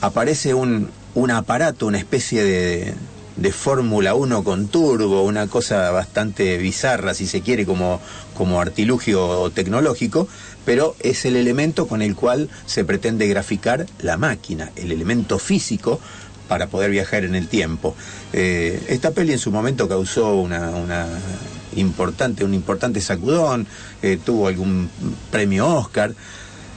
S3: aparece un, un aparato, una especie de, de Fórmula 1 con turbo, una cosa bastante bizarra, si se quiere, como, como artilugio tecnológico, pero es el elemento con el cual se pretende graficar la máquina, el elemento físico para poder viajar en el tiempo. Eh, esta peli en su momento causó una, una importante, un importante sacudón, eh, tuvo algún premio Oscar.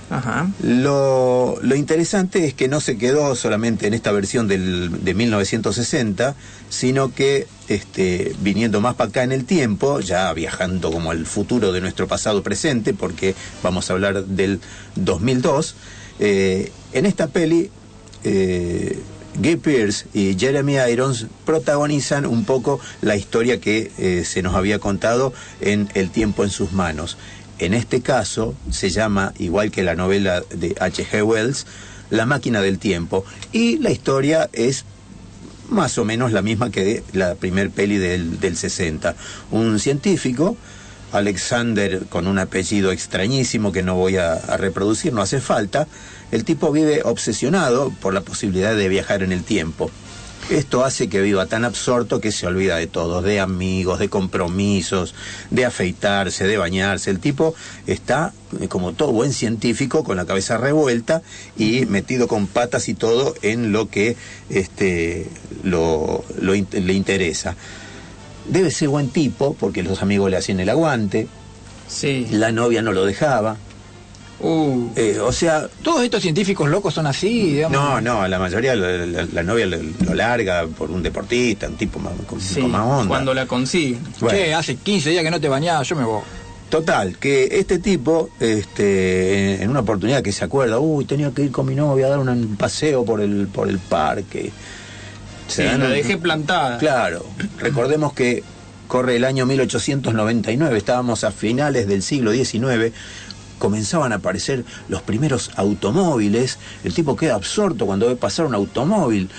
S2: Ajá.
S3: Lo, lo interesante es que no se quedó solamente en esta versión del, de 1960, sino que este, viniendo más para acá en el tiempo, ya viajando como al futuro de nuestro pasado presente, porque vamos a hablar del 2002, eh, en esta peli eh, Guy Pearce y Jeremy Irons protagonizan un poco la historia que eh, se nos había contado en El tiempo en sus manos. En este caso se llama, igual que la novela de H.G. Wells, La máquina del tiempo. Y la historia es más o menos la misma que la primer peli del, del 60. Un científico, Alexander, con un apellido extrañísimo que no voy a, a reproducir, no hace falta, el tipo vive obsesionado por la posibilidad de viajar en el tiempo. Esto hace que viva tan absorto que se olvida de todo, de amigos, de compromisos, de afeitarse, de bañarse. El tipo está, eh, como todo buen científico, con la cabeza revuelta y metido con patas y todo en lo que este, lo, lo in- le interesa. Debe ser buen tipo, porque los amigos le hacían el aguante.
S2: Sí.
S3: La novia no lo dejaba.
S2: Uh.
S3: Eh, o sea,
S4: Todos estos científicos locos son así, digamos.
S3: no, no, la mayoría, la, la- la novia lo, lo larga por un deportista, un tipo más, con,
S2: Sí,
S3: con más onda.
S2: cuando la consigue.
S3: Bueno.
S4: Che, hace 15 días que no te bañabas, yo me voy.
S3: Total, que este tipo, este, en una oportunidad que se acuerda, uy, tenía que ir con mi novia a dar un paseo por el, por el parque.
S2: Sí,
S3: dan
S2: la
S3: un-
S2: dejé plantada.
S3: Claro, recordemos que corre el año 1899, estábamos a finales del siglo XIX, comenzaban a aparecer los primeros automóviles, el tipo queda absorto cuando ve pasar un automóvil,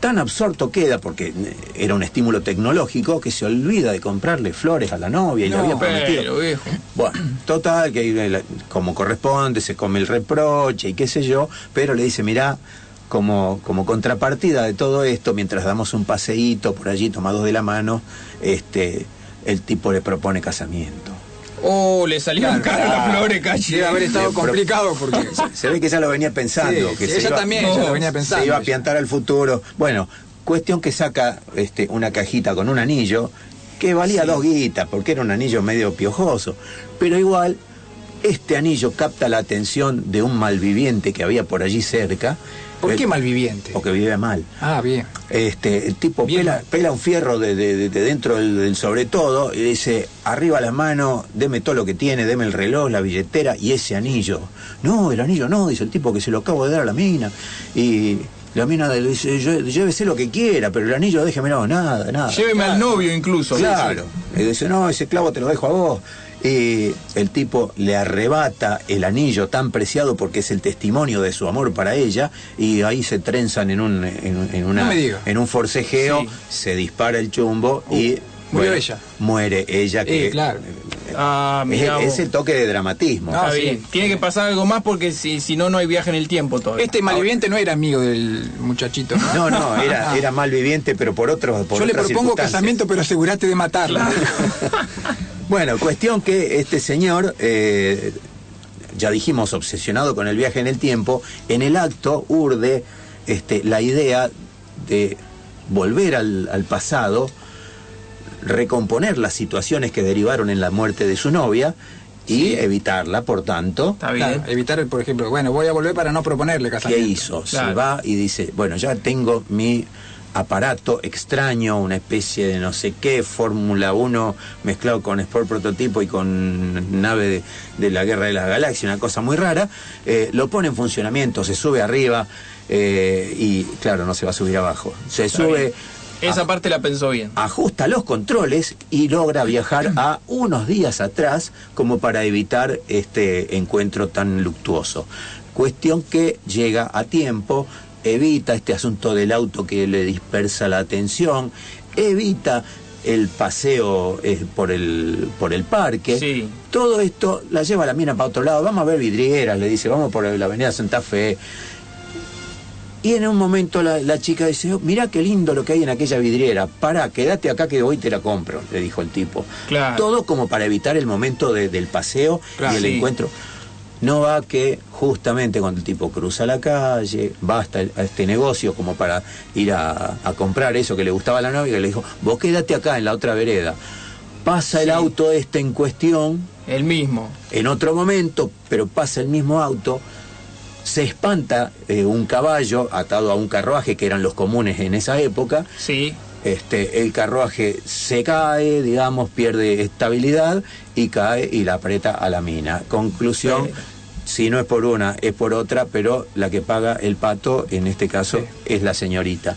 S3: tan absorto queda porque eh, era un estímulo tecnológico que se olvida de comprarle flores a la novia y le
S2: No,
S3: había prometido.
S2: pero.
S3: Bueno, total, que como corresponde, se come el reproche y qué sé yo, pero le dice, mirá, como, como contrapartida de todo esto, mientras damos un paseíto por allí tomados de la mano, este, el tipo le propone casamiento.
S2: Oh, le salieron
S4: Claro.
S2: caras las flores, calle.
S4: Debe haber estado complicado porque.
S3: Se ve que ya lo venía pensando.
S4: Sí,
S3: que
S4: sí,
S3: se
S4: ella
S3: iba-
S4: también, lo venía pensando.
S3: Se iba a piantar al futuro. Bueno, cuestión que saca este, una cajita con un anillo que valía dos guitas, porque era un anillo medio piojoso. Pero igual, este anillo capta la atención de un malviviente que había por allí cerca.
S4: ¿Por
S3: El-
S4: qué malviviente?
S3: Porque vive mal.
S4: Ah, bien.
S3: Este, el tipo
S4: Bien.
S3: pela, pela un fierro de, de- de- de dentro del, del sobre todo y dice, arriba las manos, deme todo lo que tiene, deme el reloj, la billetera y ese anillo. No, el anillo no, dice el tipo que se lo acabo de dar a la mina. Y la mina le dice, "Lle- llévese lo que quiera, pero el anillo déjeme, no, nada, nada.
S2: Lléveme al novio incluso.
S3: Claro. Y dice, no, ese clavo te lo dejo a vos. Y el tipo le arrebata el anillo tan preciado porque es el testimonio de su amor para ella y ahí se trenzan en un, en, en una,
S4: No
S3: en un forcejeo,
S2: Sí.
S3: se dispara el chumbo y
S4: murió ella.
S3: Muere ella que
S4: Eh, claro.
S2: Ah,
S3: es, el toque de dramatismo.
S4: Ah, sí.
S2: bien. Tiene que pasar algo más porque si, si no, no hay viaje en el tiempo todavía.
S4: Este malviviente no era amigo del muchachito.
S3: No, no, era, era mal viviente, pero por otros por
S4: Yo le propongo casamiento, pero asegurate de matarla.
S3: Bueno, cuestión que este señor, eh, ya dijimos, obsesionado con el viaje en el tiempo, en el acto urde este, la idea de volver al, al pasado, recomponer las situaciones que derivaron en la muerte de su novia y evitarla, por tanto.
S2: Está bien.
S4: Claro, evitar, por ejemplo, bueno, voy a volver para no proponerle
S3: ¿Qué
S4: casamiento.
S3: hizo? Se va y dice, bueno, ya tengo mi aparato extraño, una especie de no sé qué, Fórmula 1 mezclado con Sport Prototipo y con nave de, de la Guerra de las Galaxias, una cosa muy rara, eh, lo pone en funcionamiento, se sube arriba eh, y claro, no se va a subir abajo. Se sube,
S2: Esa parte la pensó bien.
S3: ajusta los controles y logra viajar a unos días atrás como para evitar este encuentro tan luctuoso. Cuestión que llega a tiempo, evita este asunto del auto que le dispersa la atención, evita el paseo eh, por, el, por el parque.
S2: Sí.
S3: Todo esto la lleva la mina para otro lado. Vamos a ver vidrieras, le dice, vamos por la avenida Santa Fe. Y en un momento la, la chica dice, "Oh, mirá qué lindo lo que hay en aquella vidriera. Pará, quédate acá que hoy te la compro, le dijo el tipo.
S2: Claro.
S3: Todo como para evitar el momento de- del paseo
S2: Claro,
S3: y el
S2: sí.
S3: encuentro. No va que justamente cuando el tipo cruza la calle, va hasta el- a este negocio como para ir a, a comprar eso que le gustaba a la novia, y le dijo, vos quédate acá en la otra vereda. Pasa el auto este en cuestión,
S2: El mismo.
S3: en otro momento, pero pasa el mismo auto, se espanta eh, un caballo atado a un carruaje que eran los comunes en esa época,
S2: Sí.
S3: este, el carruaje se cae, digamos, pierde estabilidad y cae y la aprieta a la mina. Conclusión, si no es por una, es por otra, pero la que paga el pato, en este caso, es la señorita.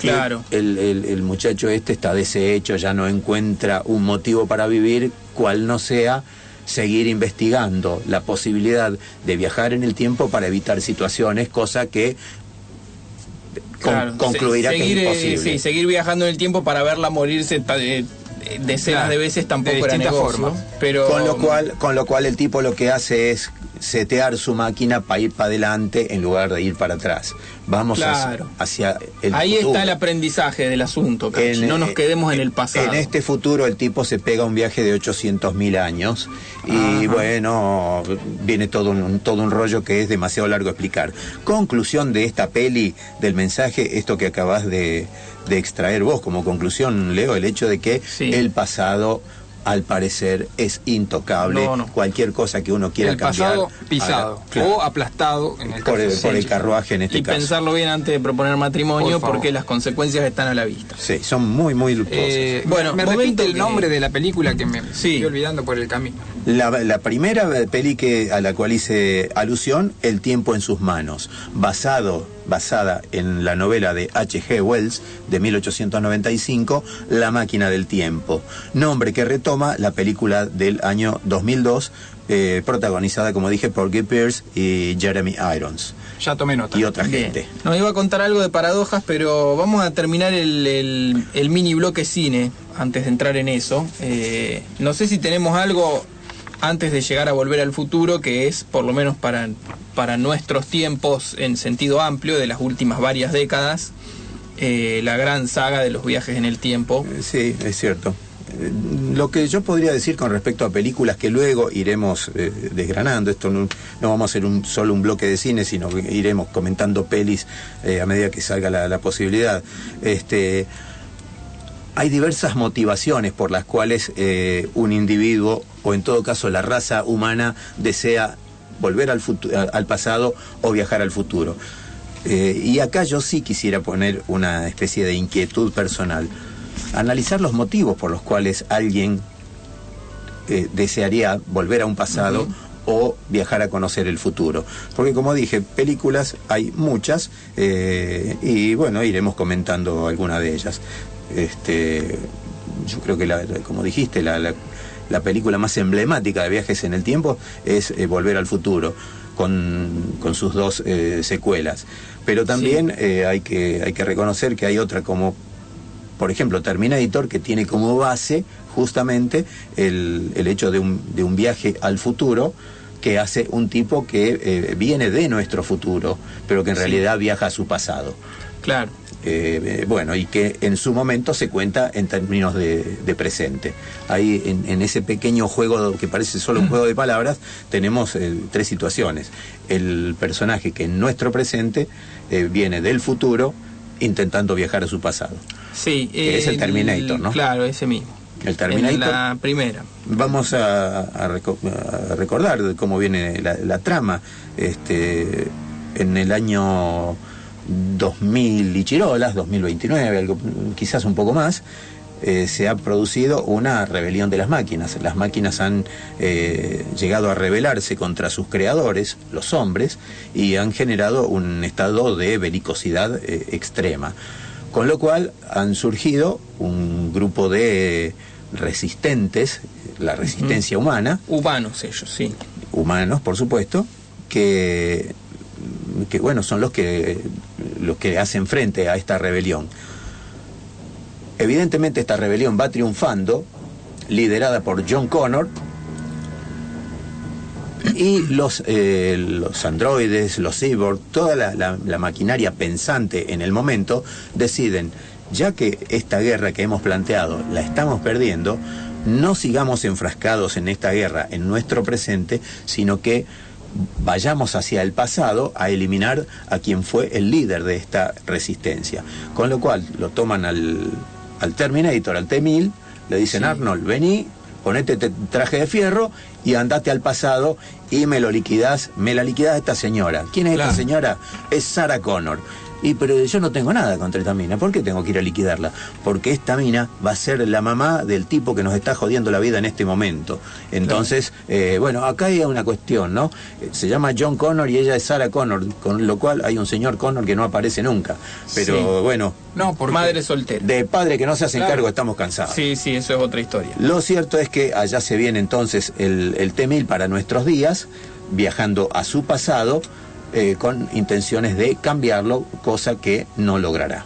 S2: Claro.
S3: El, el- el muchacho este está deshecho, ya no encuentra un motivo para vivir, cual no sea seguir investigando la posibilidad de viajar en el tiempo para evitar situaciones, cosa que con-
S2: Claro.
S3: concluirá
S2: Se-
S3: que
S2: seguir,
S3: es
S2: eh,
S3: imposible.
S2: sí, seguir viajando en el tiempo para verla morirse eh, decenas
S4: Claro,
S2: de veces tampoco
S4: de
S2: era negocio.
S4: formas.
S2: Pero
S3: Con lo cual, con lo cual el tipo lo que hace es setear su máquina para ir para adelante en lugar de ir para atrás. Vamos
S2: Claro.
S3: hacia, hacia el
S2: ahí
S3: futuro.
S2: está el aprendizaje del asunto.
S3: En-
S2: no nos
S3: eh,
S2: quedemos en el pasado.
S3: En este futuro el tipo se pega un viaje de 800.000 años y bueno, viene todo un, todo un rollo que es demasiado largo explicar. Conclusión de esta peli, del mensaje, esto que acabas de, de extraer vos como conclusión, Leo, el hecho de que
S2: Sí.
S3: el pasado al parecer es intocable.
S2: No, no.
S3: Cualquier cosa que uno quiera
S4: el pasado
S3: cambiar.
S4: pisado
S3: haga- claro,
S4: o aplastado en el
S3: por, el, por carruaje en este
S2: y
S3: caso.
S2: pensarlo bien antes de proponer matrimonio
S4: Por
S2: porque las consecuencias están a la vista.
S3: Sí, son muy, muy.
S4: Eh,
S2: Bueno,
S4: me repite el
S2: que-
S4: nombre de la película que me
S2: Sí.
S4: estoy olvidando por el camino.
S3: La, la primera peli que, a la cual hice alusión, El tiempo en sus manos, basado, basada en la novela de H.G. Wells de 1895, La máquina del tiempo, nombre que retoma la película del año 2002, eh, protagonizada, como dije, por Guy Pearce y Jeremy Irons
S4: Ya tomé nota.
S3: y otra
S2: Bien.
S3: gente.
S2: Nos iba a contar algo de paradojas, pero vamos a terminar el, el- el mini bloque cine antes de entrar en eso. Eh, no sé si tenemos algo antes de llegar a volver al futuro, que es por lo menos para, para nuestros tiempos en sentido amplio de las últimas varias décadas, eh, la gran saga de los viajes en el tiempo.
S3: Eh, Sí, es cierto. eh, lo que yo podría decir con respecto a películas que luego iremos desgranando, esto no, no vamos a hacer un, solo un bloque de cine, sino que iremos comentando pelis a medida que salga la, la posibilidad. Este, hay diversas motivaciones por las cuales eh, un individuo, o en todo caso la raza humana, desea volver al, al pasado o viajar al futuro. Eh, y acá yo sí quisiera poner una especie de inquietud personal. Analizar los motivos por los cuales alguien eh, desearía volver a un pasado o viajar a conocer el futuro. Porque como dije, películas hay muchas eh, y bueno, iremos comentando alguna de ellas. Este, yo creo que, la- como dijiste, la, la- la película más emblemática de viajes en el tiempo es eh, Volver al futuro. Con, con sus dos eh, secuelas. Pero también eh, hay, que, hay que reconocer que hay otra como por ejemplo, Terminator, que tiene como base justamente el, el hecho de un, de un viaje al futuro que hace un tipo que viene de nuestro futuro, pero que en
S2: Sí.
S3: realidad viaja a su pasado.
S2: Claro.
S3: Eh, eh, bueno, y que en su momento se cuenta en términos de, de presente. Ahí en, en ese pequeño juego que parece solo un juego de palabras, tenemos eh, tres situaciones. El personaje que en nuestro presente eh, viene del futuro intentando viajar a su pasado.
S2: Sí.
S3: Que es el Terminator, ¿no?
S2: Claro, ese mismo.
S3: El Terminator.
S2: En la primera.
S3: Vamos a, a reco- a recordar cómo viene la, la trama. Este, en el año 2000 y chirolas, 2029, algo, quizás un poco más, eh, se ha producido una rebelión de las máquinas. Las máquinas han eh, llegado a rebelarse contra sus creadores, los hombres, y han generado un estado de belicosidad eh, extrema. Con lo cual han surgido un grupo de resistentes, la resistencia humana,
S2: Humanos ellos, sí.
S3: humanos por supuesto, que, que bueno, son los que, los que hacen frente a esta rebelión. Evidentemente esta rebelión va triunfando, liderada por John Connor, y los, eh, los androides, los cyborg, toda la, maquinaria pensante en el momento, deciden, ya que esta guerra que hemos planteado la estamos perdiendo, no sigamos enfrascados en esta guerra en nuestro presente, sino que vayamos hacia el pasado a eliminar a quien fue el líder de esta resistencia. Con lo cual lo toman al, al Terminator, al T-1000, le dicen Arnold, vení, ponete este traje de fierro y andate al pasado y me lo liquidás, me la liquidás esta señora. ¿Quién es
S2: Claro.
S3: esta señora? Es Sarah Connor. Y pero yo no tengo nada contra esta mina. ¿Por qué tengo que ir a liquidarla? Porque esta mina va a ser la mamá del tipo que nos está jodiendo la vida en este momento. Entonces, eh, bueno, acá hay una cuestión, ¿no? Eh, Se llama John Connor y ella es Sarah Connor, con lo cual hay un señor Connor que no aparece nunca. Pero
S2: Sí.
S3: bueno,
S4: No, porque
S2: Madre soltera.
S3: de padre que no se hacen
S2: Claro.
S3: cargo estamos cansados.
S2: Sí, sí, eso es otra historia.
S3: Lo cierto es que allá se viene entonces el, el T-1000 para nuestros días, viajando a su pasado eh, con intenciones de cambiarlo, cosa que no logrará.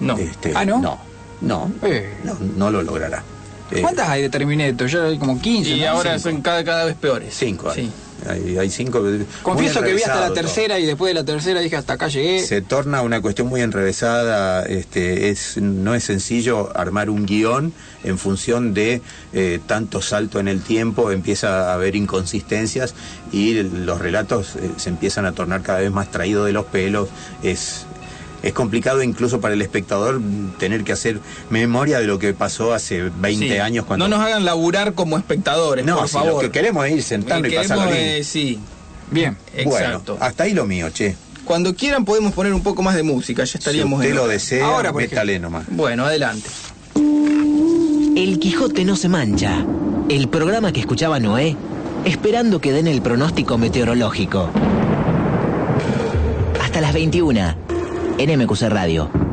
S2: No.
S3: Este,
S4: Ah, ¿no?
S3: No, no,
S4: Eh.
S3: no, no lo logrará. Eh,
S4: ¿Cuántas hay de Terminator? Ya hay como 15.
S2: Y
S4: ¿no?
S2: ahora
S4: Cinco.
S2: son cada, cada vez peores.
S3: Cinco hay.
S2: Sí.
S3: Hay, hay cinco.
S4: Confieso que vi hasta la
S3: todo.
S4: tercera y después de la tercera dije hasta acá llegué.
S3: Se torna una cuestión muy enrevesada, este, es, no es sencillo armar un guion en función de eh, tanto salto en el tiempo, empieza a haber inconsistencias y los relatos eh, se empiezan a tornar cada vez más traídos de los pelos, es, es complicado incluso para el espectador tener que hacer memoria de lo que pasó hace 20
S2: Sí.
S3: años cuando...
S2: No nos hagan laburar como espectadores,
S3: No,
S2: por
S3: si
S2: favor.
S3: lo que queremos es ir sentando y
S2: Queremos,
S3: pasarlo
S2: eh, sí,
S4: Bien.
S2: exacto.
S3: Bueno, hasta ahí lo mío, che.
S2: Cuando quieran podemos poner un poco más de música, ya
S3: Si
S2: estaríamos
S3: usted
S2: en
S3: lo desea,
S2: Ahora, por
S3: métale
S2: ejemplo.
S3: nomás.
S2: Bueno, adelante.
S1: El Quijote no se mancha. El programa que escuchaba Noé, esperando que den el pronóstico meteorológico. Hasta las 21 en Radio.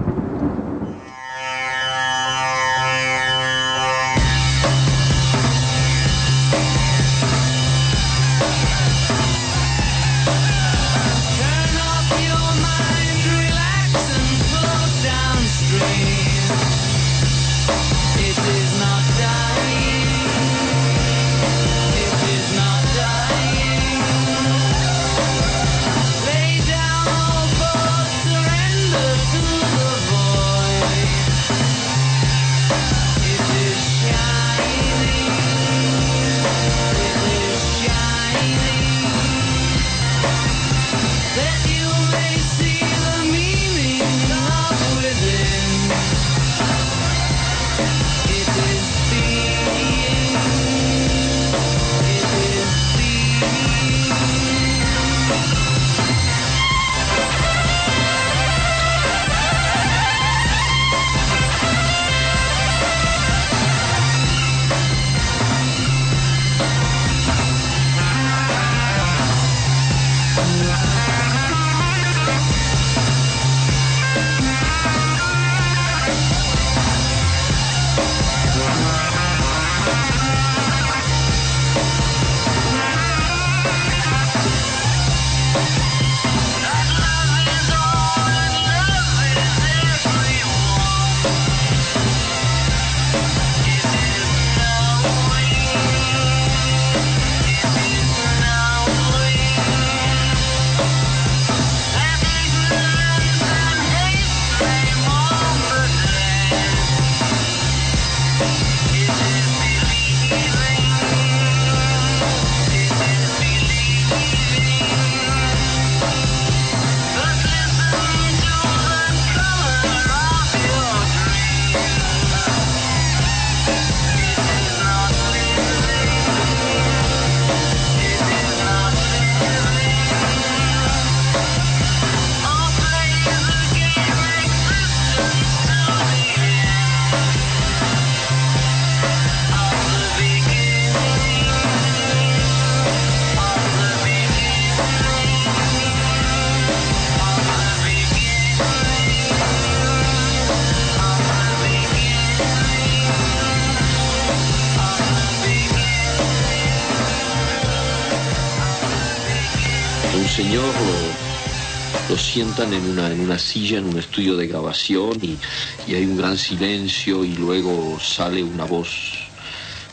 S5: Sientan en una, en una silla en un estudio de grabación y, y hay un gran silencio y luego sale una voz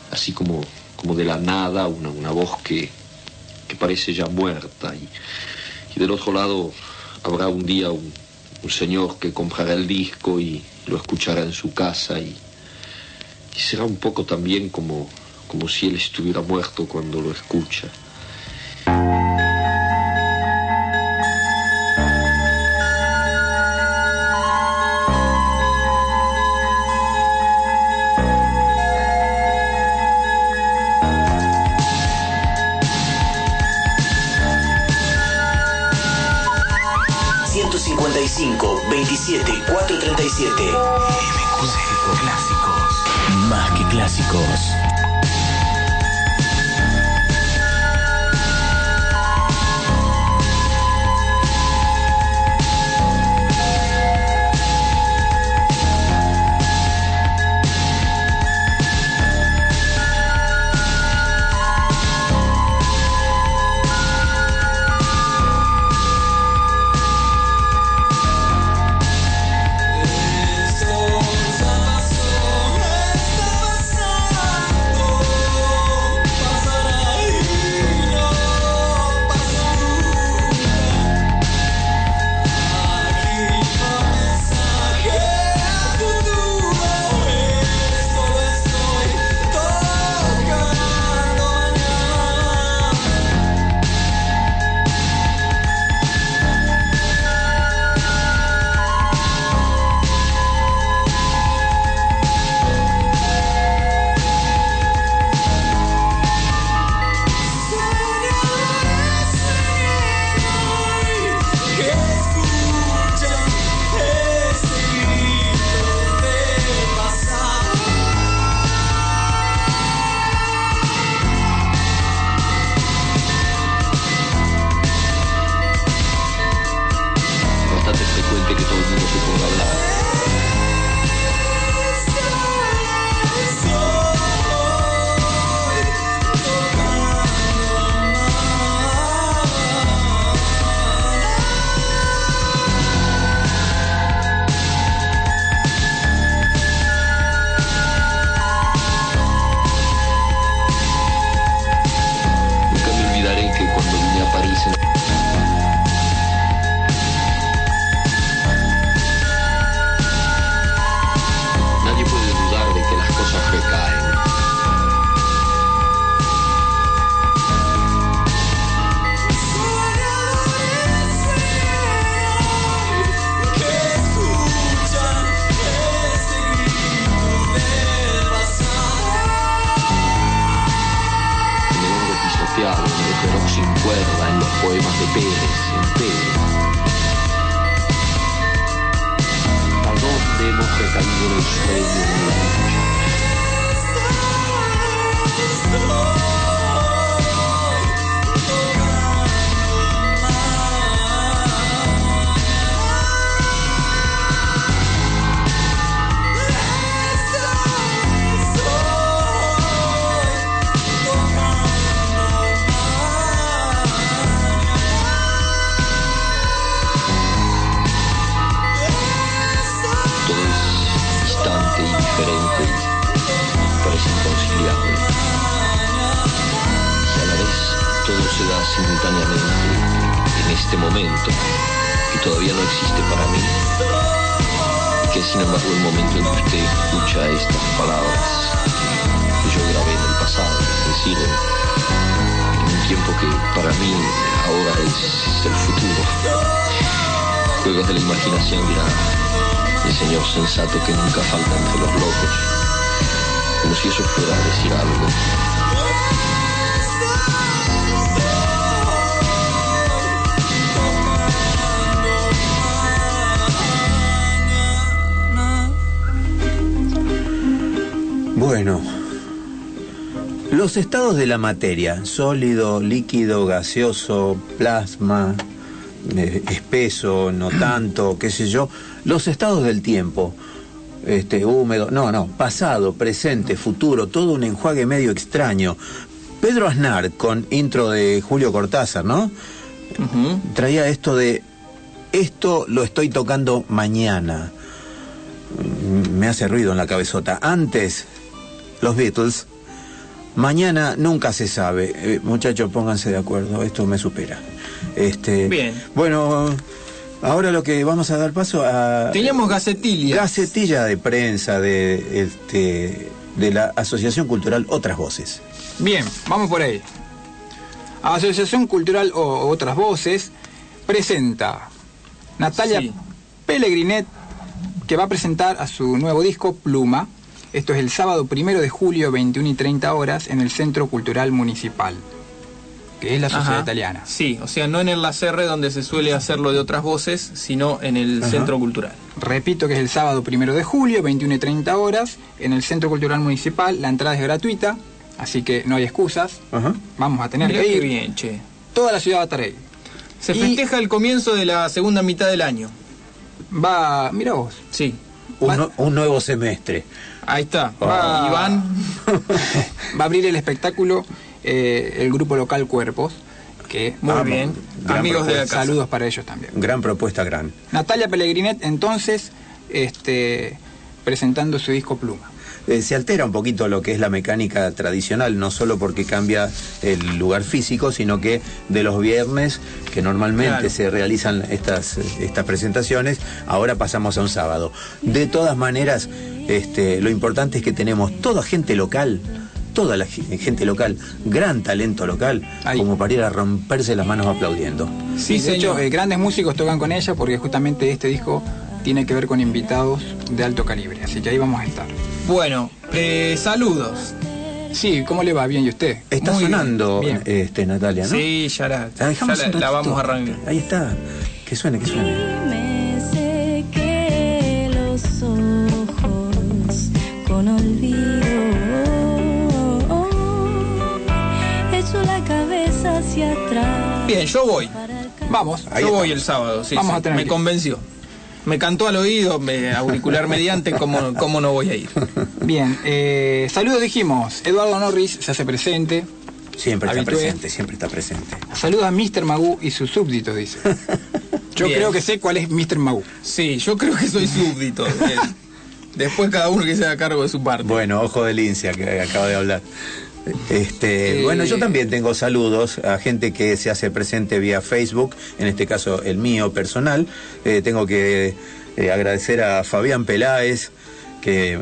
S5: así como, como de la nada, una, una voz que, que parece ya muerta. Y, y del otro lado habrá un día un, un señor que comprará el disco y lo escuchará en su casa y, y será un poco también como, como si él estuviera muerto cuando lo escucha.
S13: ...155 27 437 MQC Clásicos. Más que clásicos
S5: de la
S3: materia, sólido, líquido, gaseoso, plasma, eh, espeso, no tanto, qué sé yo, los estados del tiempo, este, húmedo, no, no, pasado, presente, futuro, todo un enjuague medio extraño. Pedro Aznar, con intro de Julio Cortázar, ¿no? traía esto de esto lo estoy tocando mañana. Mm, Me hace ruido en la cabezota. Antes, los Beatles. Mañana nunca se sabe. Eh, muchachos, pónganse de acuerdo. Esto me supera. Este,
S2: Bien.
S3: Bueno, ahora lo que vamos a dar paso a.
S2: Teníamos gacetillas.
S3: Gacetilla de prensa de, este, de la Asociación Cultural Otras Voces.
S4: Bien, vamos por ahí. Asociación Cultural o Otras Voces presenta Natalia
S2: Sí.
S4: Pellegrinet, que va a presentar a su nuevo disco Pluma. Esto es el sábado primero de julio, 21 y 30 horas, en el Centro Cultural Municipal, que es la Sociedad
S2: Ajá.
S4: Italiana.
S2: Sí, o sea, no en el LACR donde se suele hacerlo de otras voces, sino en el
S4: Ajá.
S2: Centro Cultural.
S4: Repito que es el sábado primero de julio, 21 y 30 horas, en el Centro Cultural Municipal. La entrada es gratuita, así que no hay excusas. Vamos a tener
S2: Mirá
S4: que
S2: qué
S4: ir.
S2: bien, che.
S4: Toda la ciudad va a estar ahí.
S2: Se
S4: Y-
S2: festeja el comienzo de la segunda mitad del año.
S4: Va, mira vos.
S2: Sí.
S3: Un nuevo semestre.
S2: Ahí está.
S4: Va-
S2: Iván.
S4: va a abrir el espectáculo eh, el grupo local Cuerpos, que
S2: Muy
S3: Ah,
S2: bien. Amigos de casa.
S4: saludos para ellos también.
S3: Gran propuesta, gran.
S4: Natalia Pellegrinet entonces este, presentando su disco Pluma.
S3: Eh, se altera un poquito lo que es la mecánica tradicional, no solo porque cambia el lugar físico, sino que de los viernes, que normalmente
S2: Claro.
S3: se realizan estas, estas presentaciones, ahora pasamos a un sábado. De todas maneras, este, lo importante es que tenemos toda gente local, toda la ge- gente local, gran talento local, como para ir a romperse las manos aplaudiendo.
S4: Sí, de hecho, eh, grandes músicos tocan con ella porque justamente este disco tiene que ver con invitados de alto calibre, así que ahí vamos a estar.
S2: Bueno, eh, saludos.
S4: Sí, ¿cómo le va? Bien, ¿y usted?
S3: Está
S2: Muy
S3: sonando,
S4: bien.
S3: este, Natalia, ¿no?
S2: Sí, ya la,
S3: La dejamos
S2: ya la- vamos a arrancar.
S3: Ahí está. Que suene, que suene.
S12: Me sequé los ojos con olvido. Echo la cabeza hacia atrás.
S2: Bien, yo voy.
S4: Vamos.
S2: yo voy el sábado, sí,
S4: Vamos
S2: sí,
S4: a tener
S2: me
S4: que
S2: convenció. Me cantó al oído, me, auricular mediante, ¿cómo, ¿cómo no voy a ir?
S4: Bien, eh, saludos dijimos. Eduardo Norris se hace presente.
S3: Siempre está
S4: Habitué.
S3: presente, siempre está presente.
S4: Saluda a Mr. Magoo y sus súbditos, dice. Yo
S2: Bien.
S4: creo que sé cuál es Mr. Magoo.
S2: Sí, yo creo que soy súbdito. Después cada uno que se haga cargo de su parte.
S3: Bueno, ojo de lincia que acaba de hablar. Este,
S2: Eh,
S3: bueno, yo también tengo saludos a gente que se hace presente vía Facebook, en este caso el mío personal. Eh, tengo que eh, agradecer a Fabián Peláez, que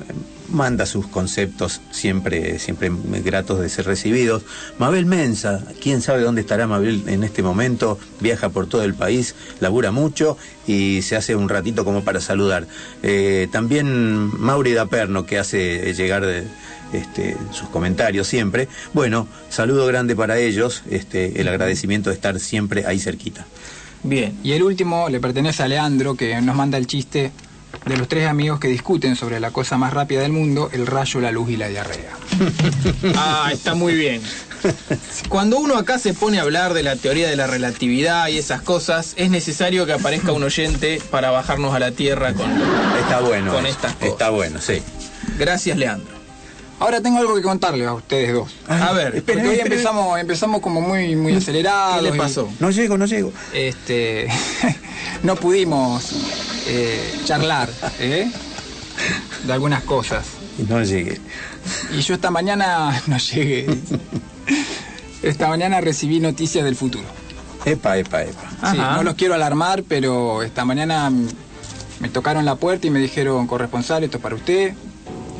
S3: manda sus conceptos siempre, siempre gratos de ser recibidos. Mabel Mensa, quién sabe dónde estará Mabel en este momento, viaja por todo el país, labura mucho y se hace un ratito como para saludar. Eh, también Mauri Daperno, que hace llegar de- este, sus comentarios siempre. Bueno, saludo grande para ellos, este, el agradecimiento de estar siempre ahí cerquita.
S2: Bien.
S4: Y el último le pertenece a Leandro, que nos manda el chiste de los tres amigos que discuten sobre la cosa más rápida del mundo, el rayo, la luz y la diarrea.
S2: Ah, está muy bien. Cuando uno acá se pone a hablar de la teoría de la relatividad y esas cosas, es necesario que aparezca un oyente para bajarnos a la tierra con,
S3: Está bueno.
S2: con estas cosas.
S3: Está bueno, sí.
S2: Gracias, Leandro.
S4: Ahora tengo algo que contarles a ustedes dos.
S2: A ver,
S4: Porque hoy empezamos, empezamos como muy, muy acelerados.
S2: ¿qué le
S4: y,
S2: pasó?
S3: No llego, no llego.
S4: Este, no pudimos eh, charlar ¿eh? de algunas cosas.
S3: No llegué.
S4: Y yo esta mañana no llegué. Esta mañana recibí noticias del futuro.
S3: Epa, epa, epa.
S4: Sí,
S2: Ajá.
S4: no los quiero alarmar, pero esta mañana me tocaron la puerta y me dijeron, corresponsal, esto es para usted.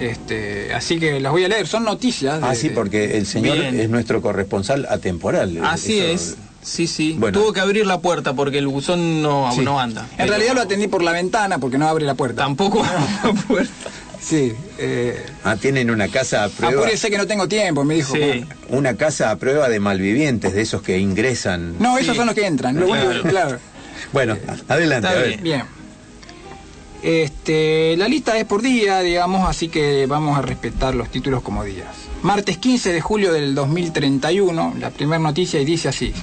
S4: Este, así que las voy a leer, son noticias. de-
S3: Ah, sí, porque el señor
S2: Bien.
S3: es nuestro corresponsal atemporal.
S2: Así
S3: Eso-
S2: es. Sí, sí.
S3: Bueno.
S2: Tuvo que abrir la puerta porque el buzón no,
S4: Sí.
S2: no anda.
S4: En realidad lo atendí por la ventana porque no abre la puerta.
S2: Tampoco abre la puerta.
S4: Sí. Eh,
S3: Ah, tienen una casa a prueba.
S4: apúrese que no tengo tiempo, me dijo.
S2: Sí.
S3: Una casa a prueba de malvivientes, de esos que ingresan.
S4: No,
S2: Sí.
S4: esos son los que entran. Lo
S2: Claro.
S4: claro.
S3: Bueno, adelante,
S2: Está
S3: a ver.
S2: bien.
S4: Bien. Este, la lista es por día, digamos, así que vamos a respetar los títulos como días. Martes 15 de julio del 2031, la primera noticia y dice así.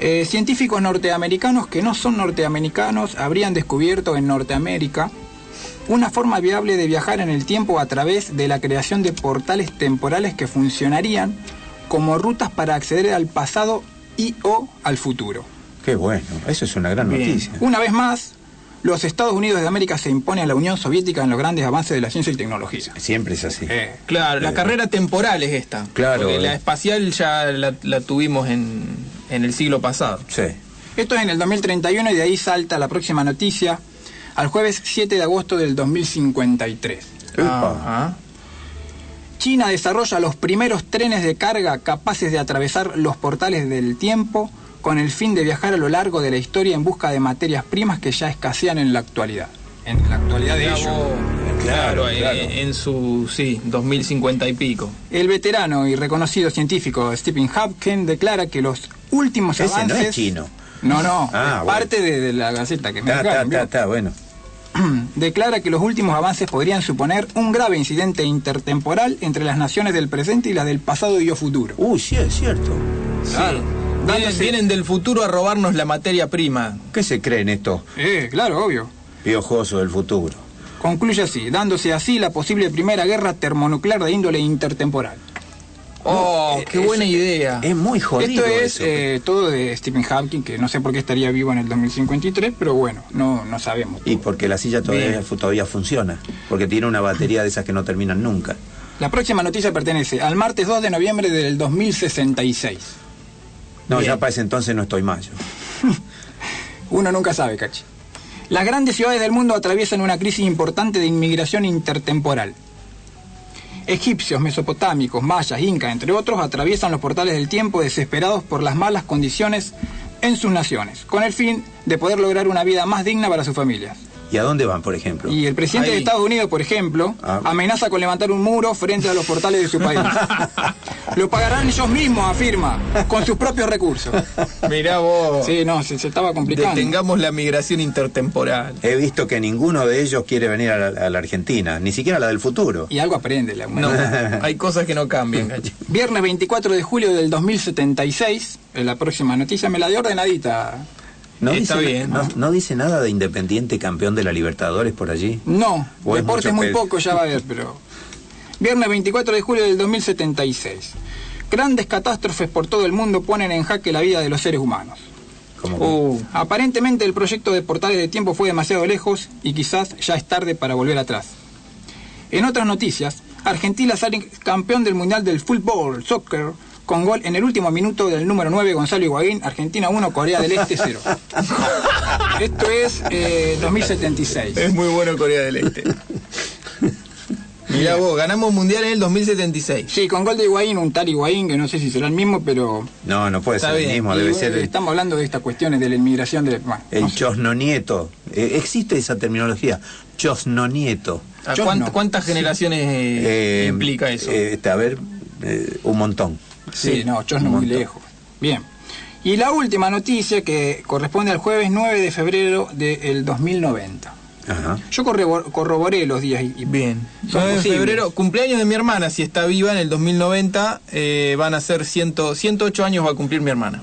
S4: Eh, científicos norteamericanos que no son norteamericanos habrían descubierto en Norteamérica una forma viable de viajar en el tiempo a través de la creación de portales temporales que funcionarían como rutas para acceder al pasado y o al futuro.
S3: Qué bueno, eso es una gran noticia.
S4: Una vez más, los Estados Unidos de América se imponen a la Unión Soviética en los grandes avances de la ciencia y tecnología.
S3: Siempre es así.
S4: Eh,
S2: Claro, la
S3: Eh,
S2: carrera temporal es esta.
S3: Claro,
S2: Porque
S3: eh.
S2: la espacial ya la, la tuvimos en, en el siglo pasado.
S3: Sí.
S4: Esto es en el 2031 y de ahí salta la próxima noticia al jueves 7 de agosto del 2053.
S2: Ajá.
S4: China desarrolla los primeros trenes de carga capaces de atravesar los portales del tiempo con el fin de viajar a lo largo de la historia en busca de materias primas que ya escasean en la actualidad. En la actualidad de ellos.
S2: Claro,
S3: Claro,
S2: eh,
S3: claro.
S2: en su, sí, 2050 y pico.
S4: El veterano y reconocido científico Stephen Hopkins declara que los últimos
S3: Ese no
S4: avances...
S3: es chino.
S4: No, no,
S3: Ah,
S4: es
S3: bueno.
S4: parte de, de la Gaceta que me
S3: Está, está, está, bueno.
S4: declara que los últimos avances podrían suponer un grave incidente intertemporal entre las naciones del presente y las del pasado y o futuro.
S3: Uy, sí, es cierto.
S4: Claro.
S2: Vienen, del futuro a robarnos la materia prima.
S3: ¿Qué se creen estos
S4: Eh, claro, obvio.
S3: piojosos del futuro?
S4: Concluye así, dándose así la posible primera guerra termonuclear de índole intertemporal.
S2: Oh, qué
S4: es-
S2: buena idea.
S3: Es muy jodido
S4: Esto es
S3: eso.
S4: eh, todo de Stephen Hawking, que no sé por qué estaría vivo en el 2053, pero bueno, no, no sabemos.
S3: Y porque la silla todavía funciona. Porque tiene una batería de esas que no terminan nunca.
S4: La próxima noticia pertenece al martes 2 de noviembre del 2066.
S3: No,
S2: Bien.
S3: ya para ese entonces no estoy más yo.
S4: Uno nunca sabe, Cachi. Las grandes ciudades del mundo atraviesan una crisis importante de inmigración intertemporal. Egipcios, mesopotámicos, mayas, incas, entre otros, atraviesan los portales del tiempo desesperados por las malas condiciones en sus naciones, con el fin de poder lograr una vida más digna para sus familias.
S3: ¿Y a dónde van, por ejemplo?
S4: Y el presidente
S2: Ahí.
S4: de Estados Unidos, por ejemplo,
S3: Ah.
S4: amenaza con levantar un muro frente a los portales de su país. Lo pagarán ellos mismos, afirma, con sus propios recursos.
S2: Mirá vos.
S4: Sí, no, se, se estaba complicando.
S2: Detengamos la migración intertemporal.
S3: He visto que ninguno de ellos quiere venir a la, a la Argentina, ni siquiera la del futuro.
S4: Y algo aprende la
S2: No, hay cosas que no cambian.
S4: Viernes 24 de julio del 2076, en la próxima noticia me la de ordenadita.
S3: ¿No,
S2: Está
S3: dice,
S2: bien.
S3: no, no dice nada de Independiente campeón de la Libertadores por allí?
S4: No,
S3: O es
S4: deporte
S3: mucho
S4: muy poco, ya va a ver, pero... Viernes 24 de julio del 2076. Grandes catástrofes por todo el mundo ponen en jaque la vida de los seres humanos.
S2: Uh,
S4: Aparentemente el proyecto de portales de tiempo fue demasiado lejos y quizás ya es tarde para volver atrás. En otras noticias, Argentina sale campeón del Mundial del Fútbol, Soccer, con gol en el último minuto del número 9 Gonzalo Higuaín, Argentina 1, Corea del Este 0. Esto es eh, 2076.
S2: es muy bueno Corea del Este. Mirá vos, ganamos mundial en el 2076.
S4: Sí, con gol de Higuaín, un tal Higuaín, que no sé si será el mismo, pero
S3: No, no puede ser el mismo, debe
S4: eh,
S3: ser el,
S4: estamos hablando de estas cuestiones de la inmigración de... Bueno,
S3: el
S4: no sé.
S3: chosnonieto. Eh, existe esa terminología, chosnonieto.
S2: ¿A
S4: Yo
S2: cuánt-
S4: no.
S2: ¿Cuántas generaciones eh,
S3: Eh,
S2: implica eso?
S3: eh, este, a ver, eh, un montón.
S4: Sí, no, Chos no
S3: un
S4: muy lejos. Bien. Y la última noticia que corresponde al jueves 9 de febrero del 2090.
S3: Ajá.
S4: Yo corrobor- corroboré los días y,
S2: Bien.
S4: son
S2: 9 de febrero, cumpleaños de mi hermana, si está viva en el 2090, eh, van a ser 100, 108 años va a cumplir mi hermana.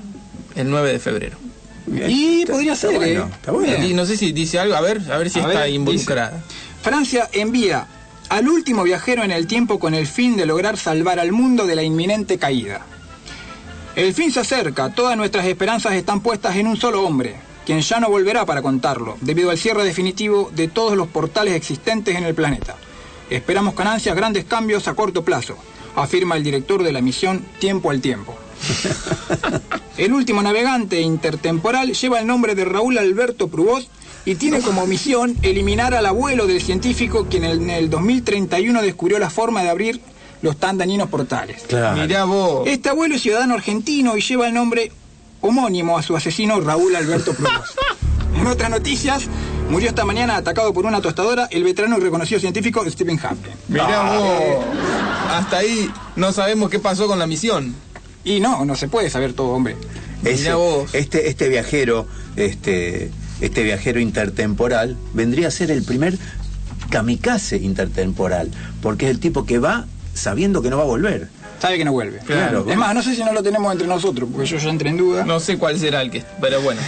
S2: El 9 de febrero.
S4: Y podría
S3: está
S4: ser,
S3: bueno,
S4: ¿eh?
S3: está bueno.
S2: No sé si dice algo, a ver, a ver si
S4: A
S2: está
S4: ver,
S2: involucrada.
S4: Francia envía al último viajero en el tiempo con el fin de lograr salvar al mundo de la inminente caída. El fin se acerca, todas nuestras esperanzas están puestas en un solo hombre, quien ya no volverá para contarlo, debido al cierre definitivo de todos los portales existentes en el planeta. Esperamos con ansias grandes cambios a corto plazo, afirma el director de la misión Tiempo al Tiempo. El último navegante intertemporal lleva el nombre de Raúl Alberto Provost y tiene como misión eliminar al abuelo del científico quien en el 2031 descubrió la forma de abrir los tan dañinos portales.
S3: Claro.
S2: Mirá vos.
S4: Este abuelo es ciudadano argentino y lleva el nombre homónimo a su asesino Raúl Alberto Provost. En otras noticias, murió esta mañana atacado por una tostadora el veterano y reconocido científico Stephen Hawking.
S2: Mirá vos. Hasta ahí no sabemos qué pasó con la misión.
S4: Y no, no se puede saber todo, hombre.
S3: Ese-
S2: Mirá vos.
S3: este, este viajero, este, este viajero intertemporal, vendría a ser el primer kamikaze intertemporal, porque es el tipo que va sabiendo que no va a volver.
S4: Sabe que no vuelve.
S3: Claro.
S4: Es más, no sé si no lo tenemos entre nosotros, porque yo ya entré en duda.
S2: No sé cuál será el que. Pero bueno.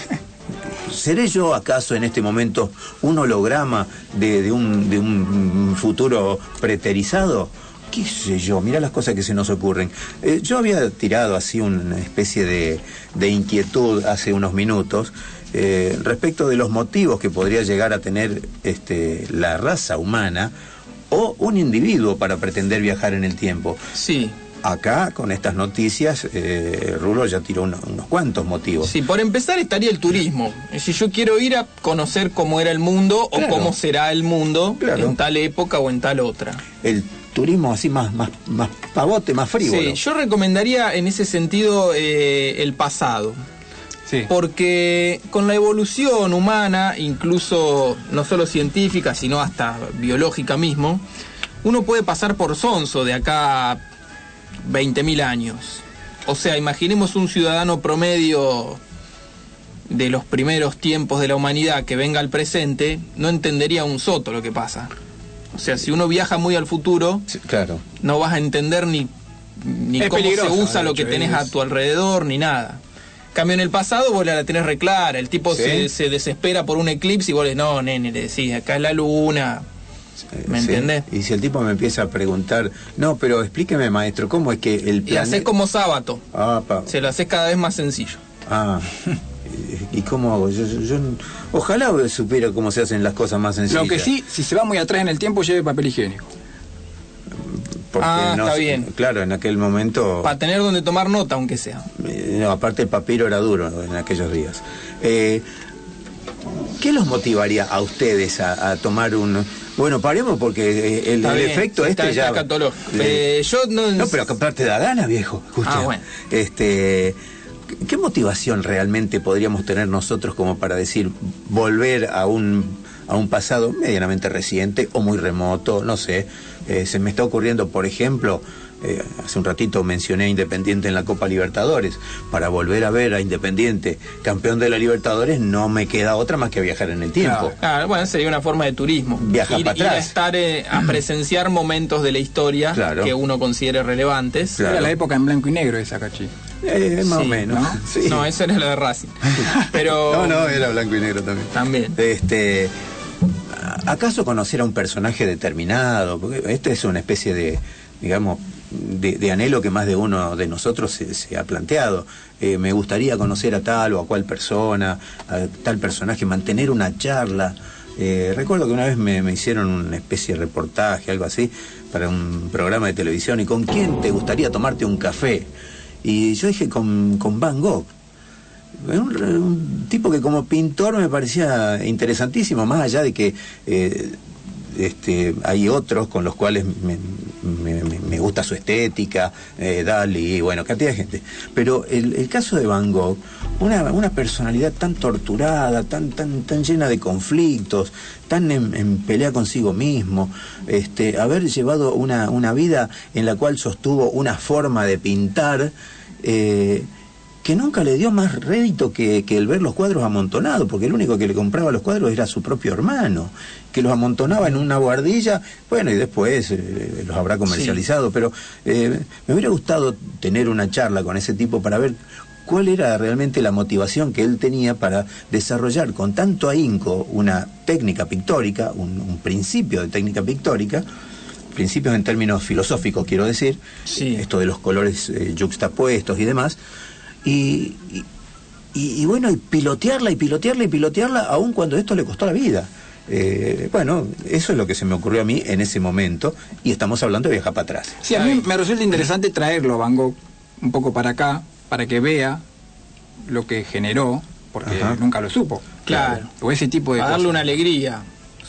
S3: ¿Seré yo acaso en este momento un holograma de, de un, de un futuro preterizado? qué sé yo, mira las cosas que se nos ocurren. Eh, yo había tirado así una especie de, de inquietud hace unos minutos eh, respecto de los motivos que podría llegar a tener este, la raza humana o un individuo para pretender viajar en el tiempo.
S2: Sí.
S3: Acá, con estas noticias, eh, Rulo ya tiró uno- unos cuantos motivos.
S2: Sí, por empezar estaría el turismo. Si yo quiero ir a conocer cómo era el mundo
S3: Claro.
S2: o cómo será el mundo
S3: Claro.
S2: en tal época o en tal otra.
S3: El turismo así más, más, más pavote, más frívolo.
S2: Sí, yo recomendaría en ese sentido eh, el pasado. Porque con la evolución humana, incluso no solo científica, sino hasta biológica mismo, uno puede pasar por sonso de acá a 20.000 años. O sea, imaginemos un ciudadano promedio de los primeros tiempos de la humanidad que venga al presente, no entendería un soto lo que pasa. O sea, si uno viaja muy al futuro,
S3: claro.
S2: no vas a entender ni, ni
S4: Es
S2: cómo se usa lo que tenés
S4: es-
S2: a tu alrededor, ni nada. Cambio en el pasado vos la tenés reclara, el tipo
S3: Sí.
S2: se, se desespera por un eclipse y vos le no, nene, le decís, acá es la luna. ¿Me
S3: Sí.
S2: entendés?
S3: Y si el tipo me empieza a preguntar, no, pero explíqueme, maestro, ¿cómo es que el
S2: Y
S3: planeta...
S2: haces como sábado,
S3: Ah, pa-
S2: se lo haces cada vez más sencillo.
S3: ah. ¿Y cómo hago? Yo, yo- yo- ojalá supiera cómo se hacen las cosas más sencillas.
S4: Lo que sí, si se va muy atrás en el tiempo, lleve papel higiénico.
S3: Porque
S2: Ah,
S3: no
S2: está bien.
S3: Claro, en aquel momento...
S2: Para tener donde tomar nota, aunque sea.
S3: Eh, no, aparte el papiro era duro en aquellos días. Eh, ¿Qué los motivaría a ustedes a, a tomar un... Bueno, paremos porque eh, el, el
S2: bien,
S3: efecto
S2: está-
S3: este
S2: está
S3: ya... le-
S2: Eh, yo no...
S3: No, pero aparte da gana, viejo. Escucha.
S2: Ah, bueno.
S3: Este, ¿Qué motivación realmente podríamos tener nosotros como para decir volver a un, a un pasado medianamente reciente o muy remoto? No sé. Eh, se me está ocurriendo, por ejemplo, eh, hace un ratito mencioné a Independiente en la Copa Libertadores. Para volver a ver a Independiente campeón de la Libertadores no me queda otra más que viajar en el tiempo.
S2: Ah, bueno, sería una forma de turismo.
S3: Viaja
S2: ir,
S3: pa'
S2: ir a
S3: atrás.
S2: estar eh, a presenciar momentos de la historia
S3: Claro.
S2: que uno considere relevantes.
S3: Claro.
S4: Era la época en blanco y negro esa cachi.
S3: Eh, más o menos.
S2: ¿no?
S3: Sí.
S2: No, eso era lo de Racing. Pero
S3: No, no, era blanco y negro también.
S2: También.
S3: Este, ¿Acaso conocer a un personaje determinado? Porque esta es una especie de, digamos, de, anhelo que más de uno de nosotros se, se ha planteado. Eh, me gustaría conocer a tal o a cual persona, a tal personaje, mantener una charla. Eh, recuerdo que una vez me, hicieron una especie de reportaje, algo así, para un programa de televisión. ¿Y con quién te gustaría tomarte un café? Y yo dije con Van Gogh. Un, tipo que como pintor me parecía interesantísimo, más allá de que eh, este, hay otros con los cuales me, gusta su estética, eh, Dali, bueno, cantidad de gente. Pero el, caso de Van Gogh, una, una personalidad tan torturada, tan, tan, tan llena de conflictos, tan en, en pelea consigo mismo, este, haber llevado una, una vida en la cual sostuvo una forma de pintar. eh, que nunca le dio más rédito que, que el ver los cuadros amontonados, porque el único que le compraba los cuadros era su propio hermano, que los amontonaba en una guardilla, bueno, y después eh, los habrá comercializado, pero eh, me hubiera gustado tener una charla con ese tipo para ver cuál era realmente la motivación que él tenía para desarrollar con tanto ahínco una técnica pictórica, un, un principio de técnica pictórica, principios en términos filosóficos quiero decir, esto de los colores eh, yuxtapuestos y demás, y, y- y- y bueno, y pilotearla y pilotearla y pilotearla aun cuando esto le costó la vida. Eh, bueno, eso es lo que se me ocurrió a mí en ese momento y estamos hablando de viajar para atrás.
S4: Sí, a mí me resulta interesante traerlo a Van Gogh un poco para acá, para que vea lo que generó, porque
S3: Ajá.
S4: nunca lo supo.
S2: Claro.
S4: O ese tipo de
S2: Para darle
S4: cosas.
S2: una alegría.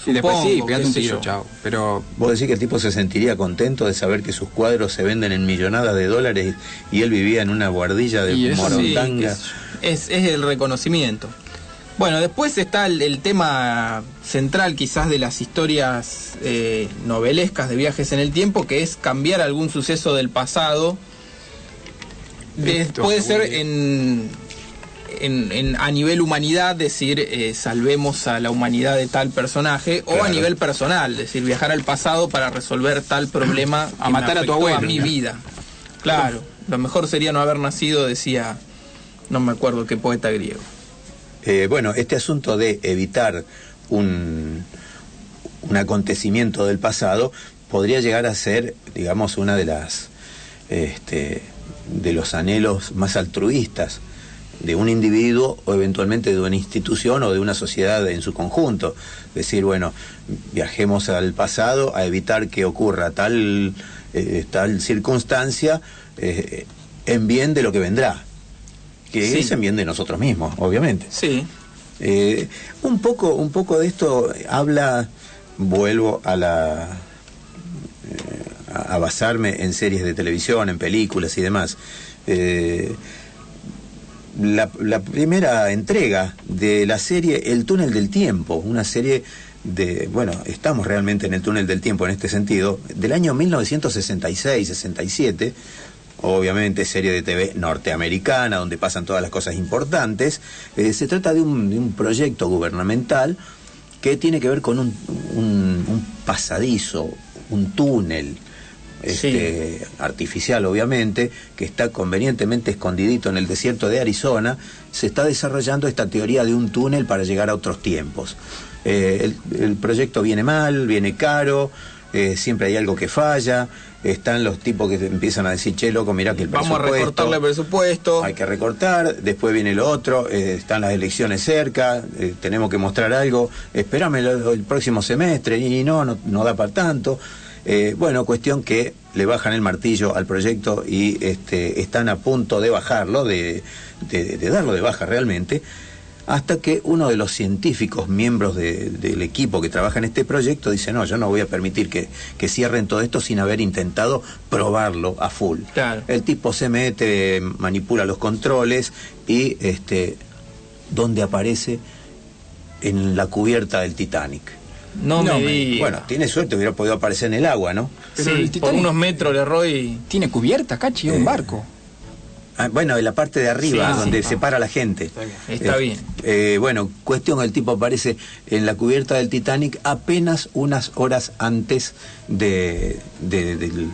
S4: Y después sí,
S2: supongo,
S4: pegate un tiro, chao. Pero
S3: ¿Vos decís que el tipo se sentiría contento de saber que sus cuadros se venden en millonadas de dólares y él vivía en una guardilla de
S2: sí,
S3: morondanga?
S2: es, es el reconocimiento. Bueno, después está el, el tema central quizás de las historias eh, novelescas de viajes en el tiempo, que es cambiar algún suceso del pasado. De- puede ser en, en- en- a nivel humanidad, decir, eh, salvemos a la humanidad de tal personaje, o a nivel personal, decir, viajar al pasado para resolver tal problema
S4: A
S2: que
S4: matar a tu abuelo,
S2: a mi
S4: ¿no?
S2: vida. Claro, lo mejor sería no haber nacido, decía, no me acuerdo qué poeta griego.
S3: Eh, bueno, este asunto de evitar un, un acontecimiento del pasado podría llegar a ser, digamos, una de las este, de los anhelos más altruistas de un individuo o eventualmente de una institución o de una sociedad en su conjunto. Decir, bueno, viajemos al pasado a evitar que ocurra tal, eh, tal circunstancia eh, en bien de lo que vendrá, que
S2: Sí.
S3: es en bien de nosotros mismos, obviamente.
S2: Sí.
S3: Eh, un poco, un poco de esto habla, vuelvo a la a, a basarme en series de televisión, en películas y demás. Eh, la, primera entrega de la serie El túnel del tiempo, una serie de, bueno, estamos realmente en el túnel del tiempo en este sentido, del año 1966-67, obviamente serie de TV norteamericana, donde pasan todas las cosas importantes. Eh, se trata de un, proyecto gubernamental que tiene que ver con un pasadizo, un túnel. Este, artificial obviamente, que está convenientemente escondidito en el desierto de Arizona, se está desarrollando esta teoría de un túnel para llegar a otros tiempos. Eh, el, el proyecto viene mal, viene caro, eh, siempre hay algo que falla, están los tipos que empiezan a decir, che, loco, mira que el
S2: Vamos a
S3: presupuesto...
S2: recortarle el presupuesto.
S3: Hay que recortar, después viene lo otro, eh, están las elecciones cerca, eh, tenemos que mostrar algo, espérame el próximo semestre, y no, no, no da para tanto. Eh, bueno, cuestión que le bajan el martillo al proyecto y este, están a punto de bajarlo, de, de- de darlo de baja realmente, hasta que uno de los científicos, miembros de- del equipo que trabaja en este proyecto, dice, no, yo no voy a permitir que, que cierren todo esto sin haber intentado probarlo a full.
S2: Claro.
S3: El tipo se mete, manipula los controles y este donde aparece en la cubierta del Titanic.
S2: No, me diga.
S3: Bueno, tiene suerte, hubiera podido aparecer en el agua, ¿no?
S2: Pero el por unos metros le erró y...
S4: Tiene cubierta, cachi, un barco.
S3: Ah, bueno, en la parte de arriba,
S2: Sí,
S3: donde
S2: sí.
S3: se para la gente.
S2: Está
S3: Eh,
S2: bien.
S3: eh, bueno, cuestión, el tipo aparece en la cubierta del Titanic apenas unas horas antes de, de- del,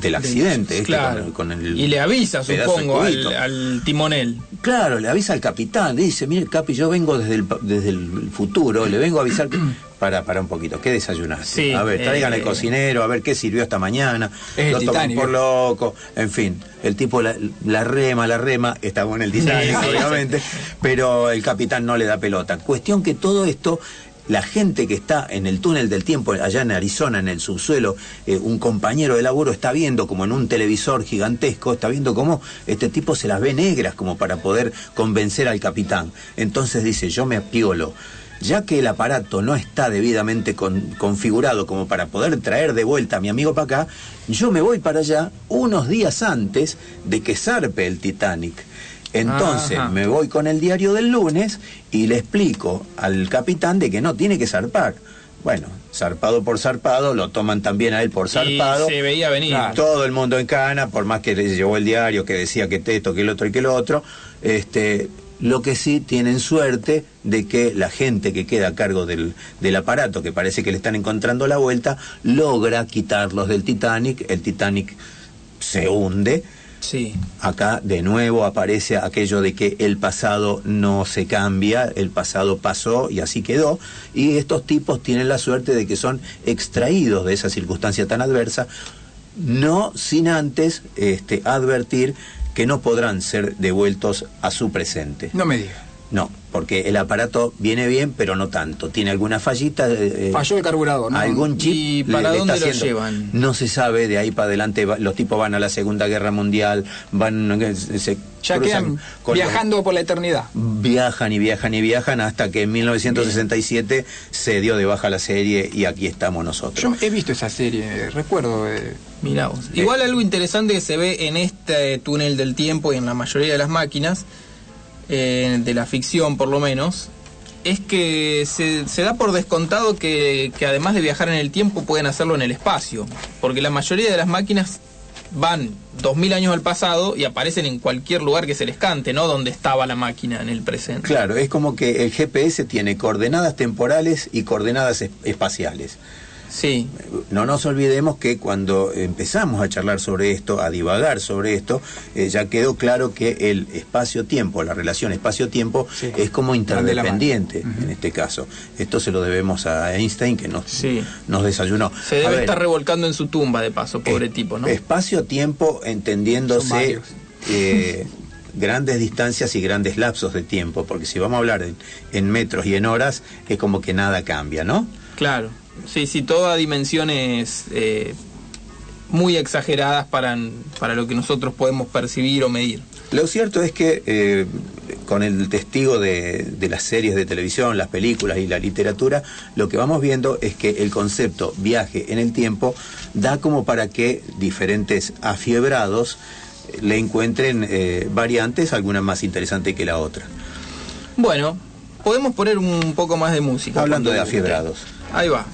S3: del accidente. este,
S2: Claro.
S3: con, con el
S2: Y le avisa, supongo, al, timonel.
S3: Claro, le avisa al capitán, le dice, mire Capi, yo vengo desde el, desde el futuro, le vengo a avisar que... Para, para un poquito, ¿qué desayunaste?
S2: Sí,
S3: a ver, traigan
S2: eh,
S3: al cocinero, a ver qué sirvió esta mañana. Lo toman por
S4: ¿eh?
S3: loco, en fin. El tipo la, la rema, la rema, está bueno el Titanic,
S2: Sí, sí,
S3: obviamente, pero el capitán no le da pelota. Cuestión que todo esto la gente que está en el túnel del tiempo, allá en Arizona, en el subsuelo, eh, un compañero de laburo está viendo como en un televisor gigantesco, está viendo cómo este tipo se las ve negras como para poder convencer al capitán. Entonces dice, yo me apiolo. Ya que el aparato no está debidamente con- configurado como para poder traer de vuelta a mi amigo para acá, yo me voy para allá unos días antes de que zarpe el Titanic. Entonces
S2: Ajá.
S3: me voy con el diario del lunes y le explico al capitán de que no tiene que zarpar. Bueno, zarpado por zarpado, lo toman también a él por zarpado.
S2: se veía venir.
S3: Todo el mundo en cana, por más que le llevó el diario que decía que esto, que el otro y que lo otro. Este, lo que sí tienen suerte de que la gente que queda a cargo del, del aparato, que parece que le están encontrando la vuelta, logra quitarlos del Titanic. El Titanic se hunde.
S2: Sí.
S3: Acá de nuevo aparece aquello de que el pasado no se cambia, el pasado pasó y así quedó, y estos tipos tienen la suerte de que son extraídos de esa circunstancia tan adversa, no sin antes este, advertir que no podrán ser devueltos a su presente.
S4: No me diga.
S3: No, porque el aparato viene bien, pero no tanto. Tiene alguna fallita. eh, eh,
S4: Falló el carburador, ¿no?
S3: Algún chip.
S2: ¿Y para
S3: le
S2: dónde
S3: está
S2: lo llevan?
S3: No se sabe, de ahí para adelante los tipos van a la Segunda Guerra Mundial, van. eh, Se
S4: Ya quedan
S3: con los-
S4: viajando por la eternidad.
S3: Viajan y viajan y viajan hasta que en 1967 se dio de baja la serie y aquí estamos nosotros.
S4: Yo he visto esa serie, recuerdo. eh,
S2: Mirá vos. Igual algo interesante que se ve en este túnel del tiempo y en la mayoría de las máquinas, eh, de la ficción por lo menos, es que se, da por descontado que, que además de viajar en el tiempo pueden hacerlo en el espacio. Porque la mayoría de las máquinas van 2000 años al pasado y aparecen en cualquier lugar que se les cante, ¿no? Donde estaba la máquina en el presente.
S3: Claro, es como que el GPS tiene coordenadas temporales y coordenadas es- espaciales.
S2: Sí.
S3: No nos olvidemos que cuando empezamos a charlar sobre esto, a divagar sobre esto, eh, ya quedó claro que el espacio-tiempo, la relación espacio-tiempo, es como interdependiente en este caso. Esto se lo debemos a Einstein que nos, nos desayunó.
S2: Se
S3: A
S2: debe
S3: ver,
S2: estar revolcando en su tumba, de paso, pobre
S3: Eh,
S2: tipo, ¿no?
S3: Espacio-tiempo entendiéndose eh, grandes distancias y grandes lapsos de tiempo, porque si vamos a hablar en, en metros y en horas, es como que nada cambia, ¿no?
S2: Claro. Sí, sí, todas dimensiones eh, muy exageradas para, para lo que nosotros podemos percibir o medir.
S3: Lo cierto es que eh, con el testigo de, de las series de televisión, las películas y la literatura, lo que vamos viendo es que el concepto viaje en el tiempo da como para que diferentes afiebrados eh, le encuentren eh, variantes, alguna más interesante que la otra.
S2: Bueno, podemos poner un poco más de música.
S3: Hablando de afiebrados.
S2: Ahí va.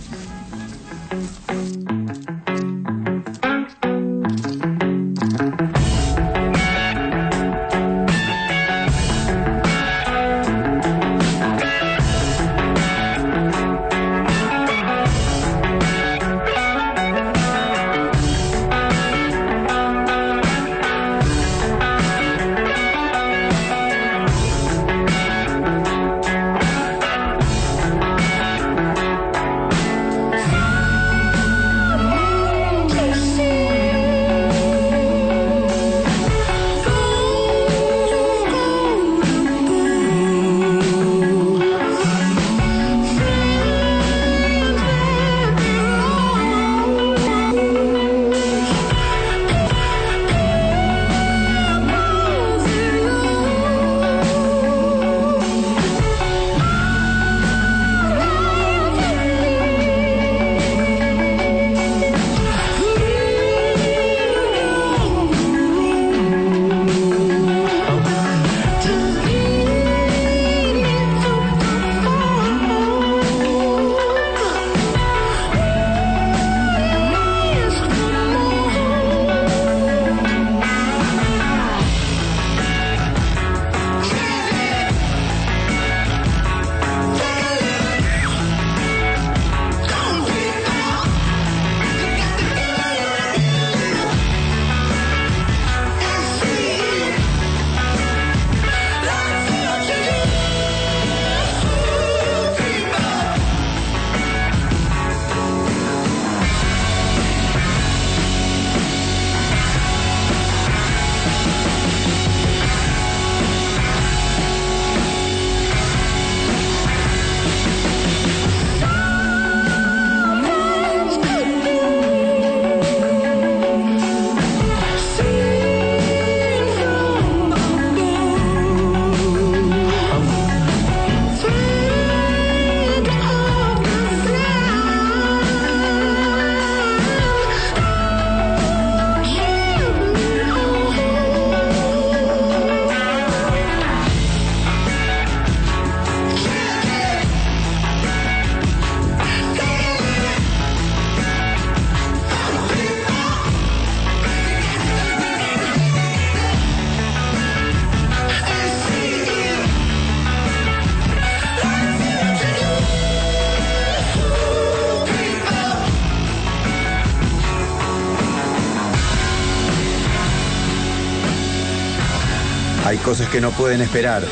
S3: Que no pueden esperar.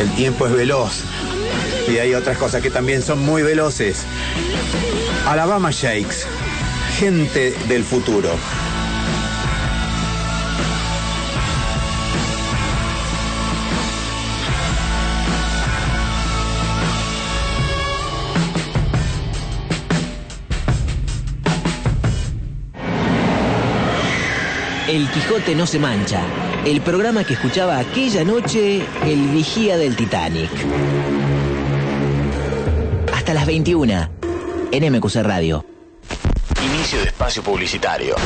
S3: El tiempo es veloz. Y hay otras cosas que también son muy veloces. Alabama Shakes. Gente del futuro.
S1: El Quijote no se mancha. El programa que escuchaba aquella noche el vigía del Titanic. Hasta las 21 en MQC Radio.
S14: Inicio de espacio publicitario.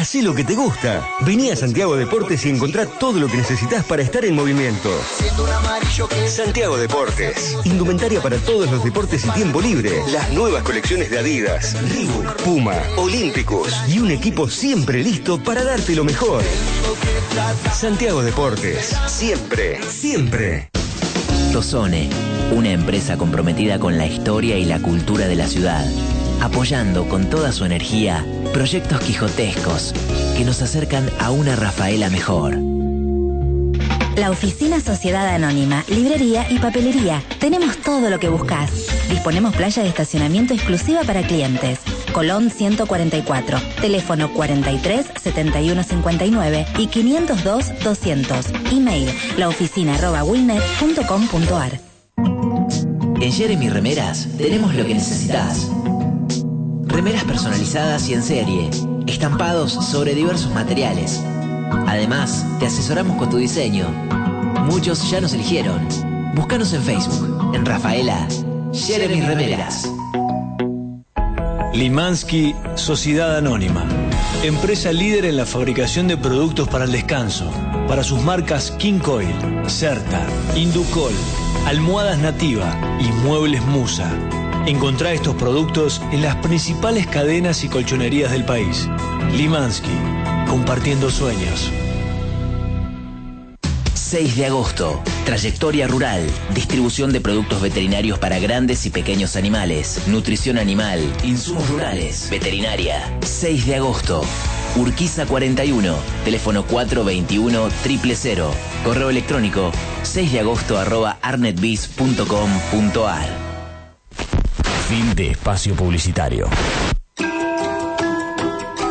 S10: Hacé lo que te gusta. Vení a Santiago Deportes y encontrá todo lo que necesitas para estar en movimiento. Santiago Deportes. Indumentaria para todos los deportes y tiempo libre. Las nuevas colecciones de Adidas, Reebok, Puma, Olímpicos y un equipo siempre listo para darte lo mejor. Santiago Deportes. Siempre, siempre.
S1: Tozone, Una empresa comprometida con la historia y la cultura de la ciudad, apoyando con toda su energía proyectos quijotescos que nos acercan a una Rafaela mejor.
S8: La Oficina Sociedad Anónima, Librería y Papelería. Tenemos todo lo que buscas. Disponemos playa de estacionamiento exclusiva para clientes. Colón 144, teléfono 43 71 59 y 502 200. Email laoficina@wilnet.com.ar.
S1: En Jeremy Remeras tenemos lo que necesitas. Remeras personalizadas y en serie, estampados sobre diversos materiales. Además, te asesoramos con tu diseño. Muchos ya nos eligieron. Búscanos en Facebook, en Rafaela, Jeremy Remeras.
S7: Limansky Sociedad Anónima. Empresa líder en la fabricación de productos para el descanso. Para sus marcas King Coil, Certa, Inducol, Almohadas Nativa y Muebles Musa. Encontrá estos productos en las principales cadenas y colchonerías del país. Limansky, compartiendo sueños.
S1: 6 de agosto. Trayectoria rural. Distribución de productos veterinarios para grandes y pequeños animales. Nutrición animal. Insumos rurales. Veterinaria. 6 de agosto. Urquiza 41. Teléfono 421 000. Correo electrónico 6 de agosto arroba arnetbiz.com.ar.
S14: Fin de espacio publicitario.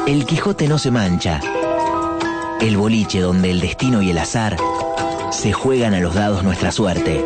S1: El Quijote no se mancha. El boliche donde el destino y el azar se juegan a los dados nuestra suerte.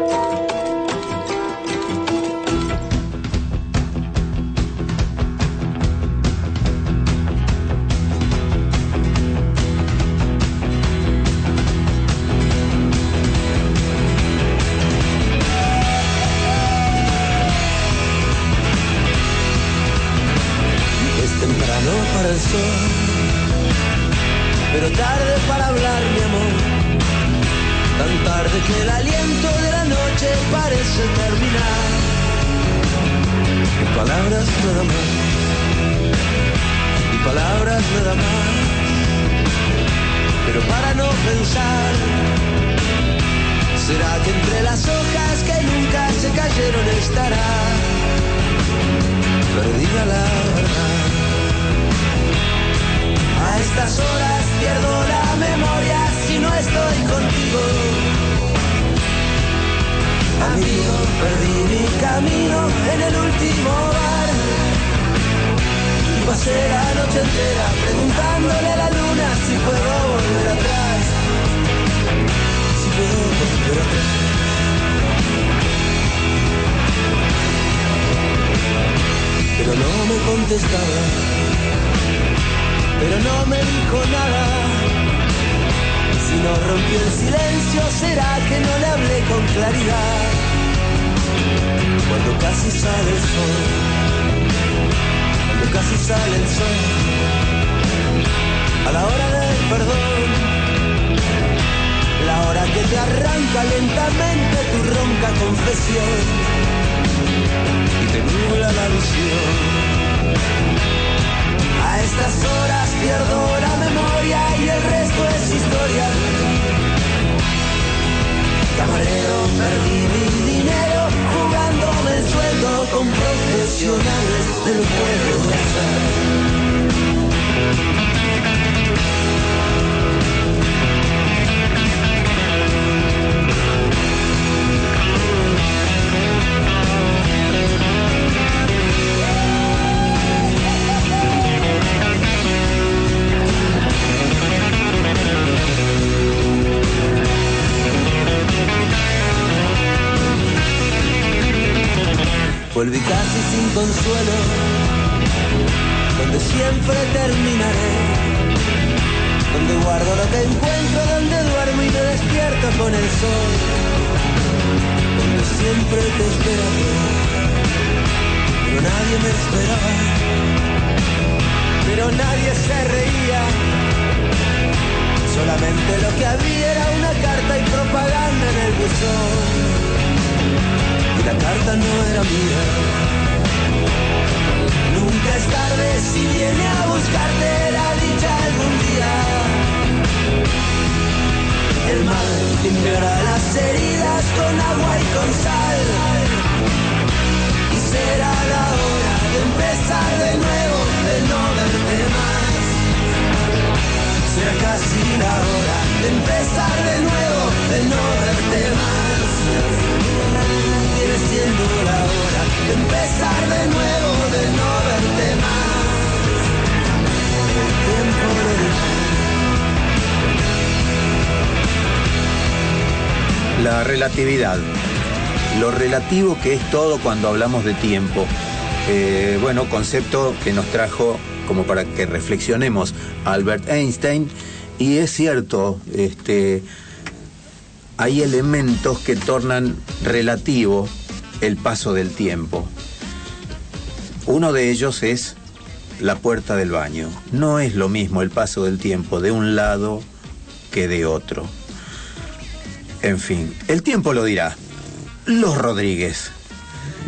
S15: La
S3: relatividad. Lo relativo que es todo cuando hablamos de tiempo. Eh, bueno, concepto que nos trajo como para que reflexionemos Albert Einstein. Y es cierto, este, hay elementos que tornan relativo el paso del tiempo. Uno de ellos es la puerta del baño. No es lo mismo el paso del tiempo de un lado que de otro. En fin, el tiempo lo dirá. Los Rodríguez.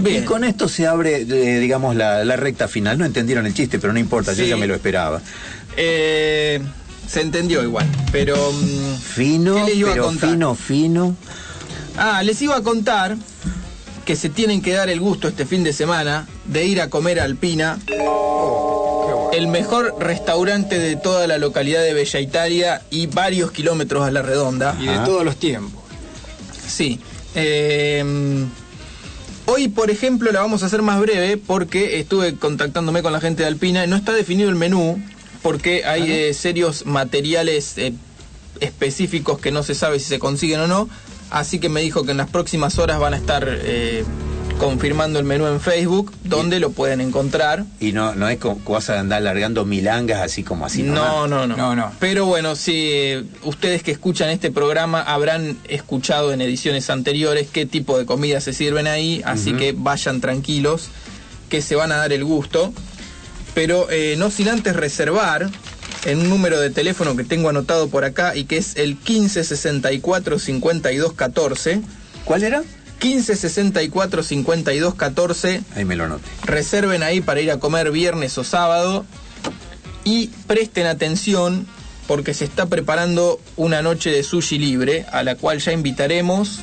S3: Y con esto se abre, eh, digamos, la, la recta final. No entendieron el chiste, pero no importa, yo ya me lo esperaba.
S2: Eh, se entendió igual, pero... mm,
S3: Fino,
S2: ¿Qué les iba a
S3: pero
S2: contar?
S3: fino, fino.
S2: Ah, les iba a contar que se tienen que dar el gusto este fin de semana de ir a comer a Alpina, el mejor restaurante de toda la localidad de Bella Italia y varios kilómetros a la redonda.
S4: Y de todos los tiempos.
S2: Sí. eh, hoy, por ejemplo, la vamos a hacer más breve porque estuve contactándome con la gente de Alpina y no está definido el menú porque hay eh, serios materiales eh, específicos que no se sabe si se consiguen o no. Así que me dijo que en las próximas horas van a estar eh, confirmando el menú en Facebook, donde lo pueden encontrar.
S3: Y no, no es como vas a andar largando milangas así como así.
S2: No,
S3: nomás.
S2: no, no, Pero bueno, si eh, ustedes que escuchan este programa habrán escuchado en ediciones anteriores qué tipo de comida se sirven ahí, así que vayan tranquilos, que se van a dar el gusto. Pero eh, no sin antes reservar en un número de teléfono que tengo anotado por acá y que es el 1564 52 14.
S3: ¿Cuál era?
S2: 1564 52 14.
S3: Ahí me lo noté.
S2: Reserven ahí para ir a comer viernes o sábado y presten atención porque se está preparando una noche de sushi libre a la cual ya invitaremos,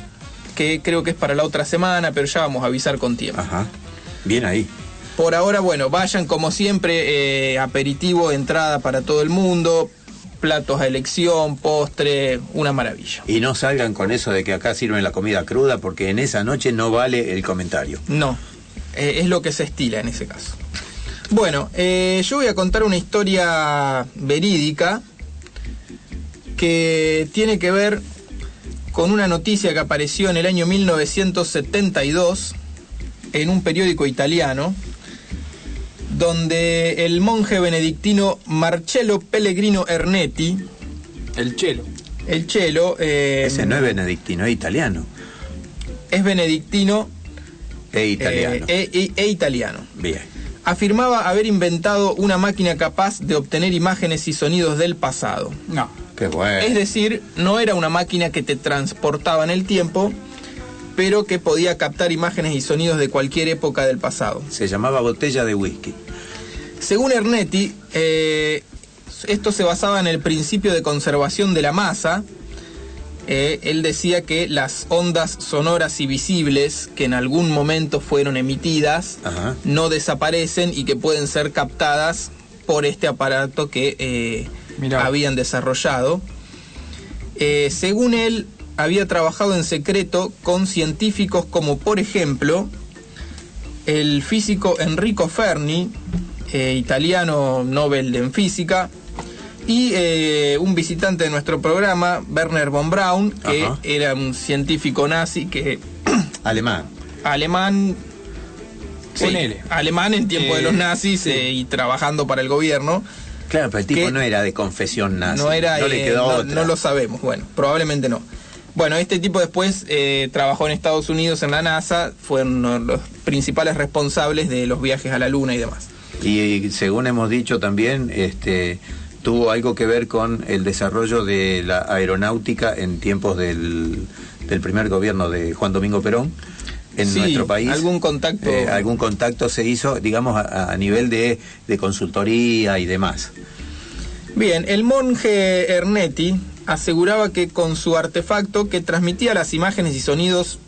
S2: que creo que es para la otra semana, pero ya vamos a avisar con tiempo.
S3: Ajá. Bien ahí.
S2: Por ahora, bueno, vayan como siempre, eh, aperitivo, entrada para todo el mundo, platos a elección, postre, una maravilla.
S3: Y no salgan con eso de que acá sirven la comida cruda porque en esa noche no vale el comentario.
S2: No, eh, es lo que se estila en ese caso. Bueno, eh, yo voy a contar una historia verídica que tiene que ver con una noticia que apareció en el año 1972 en un periódico italiano, donde el monje benedictino Marcello Pellegrino Ernetti,
S4: el chelo,
S2: el chelo, eh,
S3: Ese no es benedictino, es italiano.
S2: es benedictino
S3: Es italiano.
S2: eh, e- e- e italiano.
S3: Bien.
S2: afirmaba haber inventado una máquina capaz de obtener imágenes y sonidos del pasado.
S4: No.
S3: Qué bueno.
S2: Es decir, no era una máquina que te transportaba en el tiempo, pero que podía captar imágenes y sonidos de cualquier época del pasado.
S3: Se llamaba botella de whisky.
S2: Según Ernetti, eh, esto se basaba en el principio de conservación de la masa. Eh, él decía que las ondas sonoras y visibles que en algún momento fueron emitidas
S3: Ajá.
S2: no desaparecen y que pueden ser captadas por este aparato que eh, habían desarrollado. Eh, según él, había trabajado en secreto con científicos como, por ejemplo, el físico Enrico Fermi, eh, italiano Nobel en física, y eh, un visitante de nuestro programa, Werner von Braun, que
S3: Ajá.
S2: era un científico nazi que
S3: Alemán.
S2: alemán sí, alemán en tiempo
S4: Eh,
S2: de los nazis
S4: sí.
S2: eh, y trabajando para el gobierno
S3: Claro, pero el tipo no era de confesión nazi.
S2: no era
S3: No le
S2: eh,
S3: quedó
S2: no,
S3: otra.
S2: no lo sabemos bueno probablemente no bueno este tipo después eh, trabajó en Estados Unidos en la NASA fue uno de los principales responsables de los viajes a la luna y demás
S3: Y según hemos dicho también, este tuvo algo que ver con el desarrollo de la aeronáutica en tiempos del, del primer gobierno de Juan Domingo Perón en
S2: Sí,
S3: nuestro país.
S2: algún contacto
S3: Eh, algún contacto se hizo, digamos, a, a nivel de, de consultoría y demás.
S2: Bien, el monje Ernetti aseguraba que con su artefacto que transmitía las imágenes y sonidos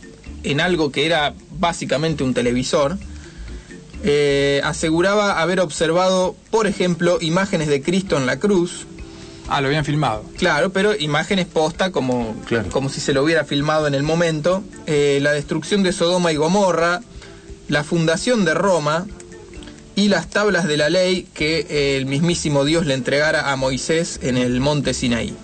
S2: en algo que era básicamente un televisor, eh, aseguraba haber observado, por ejemplo, imágenes de Cristo en la cruz,
S4: Ah, lo habían filmado.
S2: Claro, pero imágenes posta como, como si se lo hubiera filmado en el momento. Eh, la destrucción de Sodoma y Gomorra, la fundación de Roma y las tablas de la ley que eh, el mismísimo Dios le entregara a Moisés en el monte Sinaí.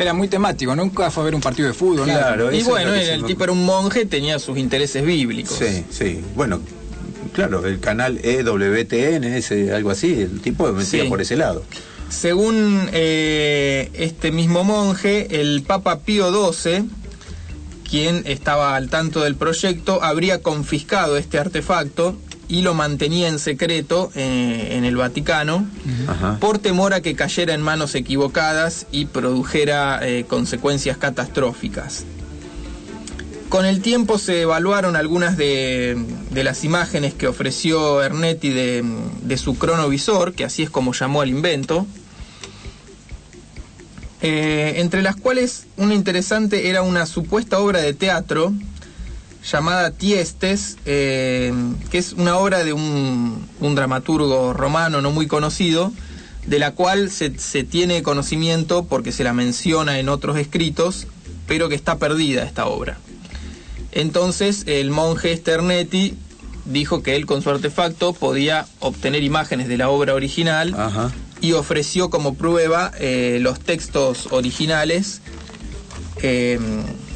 S4: Era muy temático, nunca fue a ver un partido de fútbol. nada.
S2: Y bueno, el, tipo era un monje, tenía sus intereses bíblicos.
S3: Sí, sí. Bueno, claro, el canal EWTN, ese, algo así, el tipo metía
S2: Sí.
S3: por ese lado.
S2: Según eh, este mismo monje, el Papa Pío XII, quien estaba al tanto del proyecto, habría confiscado este artefacto y lo mantenía en secreto eh, en el Vaticano
S3: Ajá.
S2: por temor a que cayera en manos equivocadas y produjera eh, consecuencias catastróficas. Con el tiempo se evaluaron algunas de, de las imágenes que ofreció Ernetti de, de su cronovisor, que así es como llamó al invento, eh, entre las cuales una interesante era una supuesta obra de teatro llamada Tiestes, eh, que es una obra de un, un dramaturgo romano no muy conocido, de la cual se, se tiene conocimiento porque se la menciona en otros escritos, pero que está perdida esta obra. Entonces el monje Sternetti dijo que él con su artefacto podía obtener imágenes de la obra original
S3: Ajá.
S2: y ofreció como prueba eh, los textos originales eh,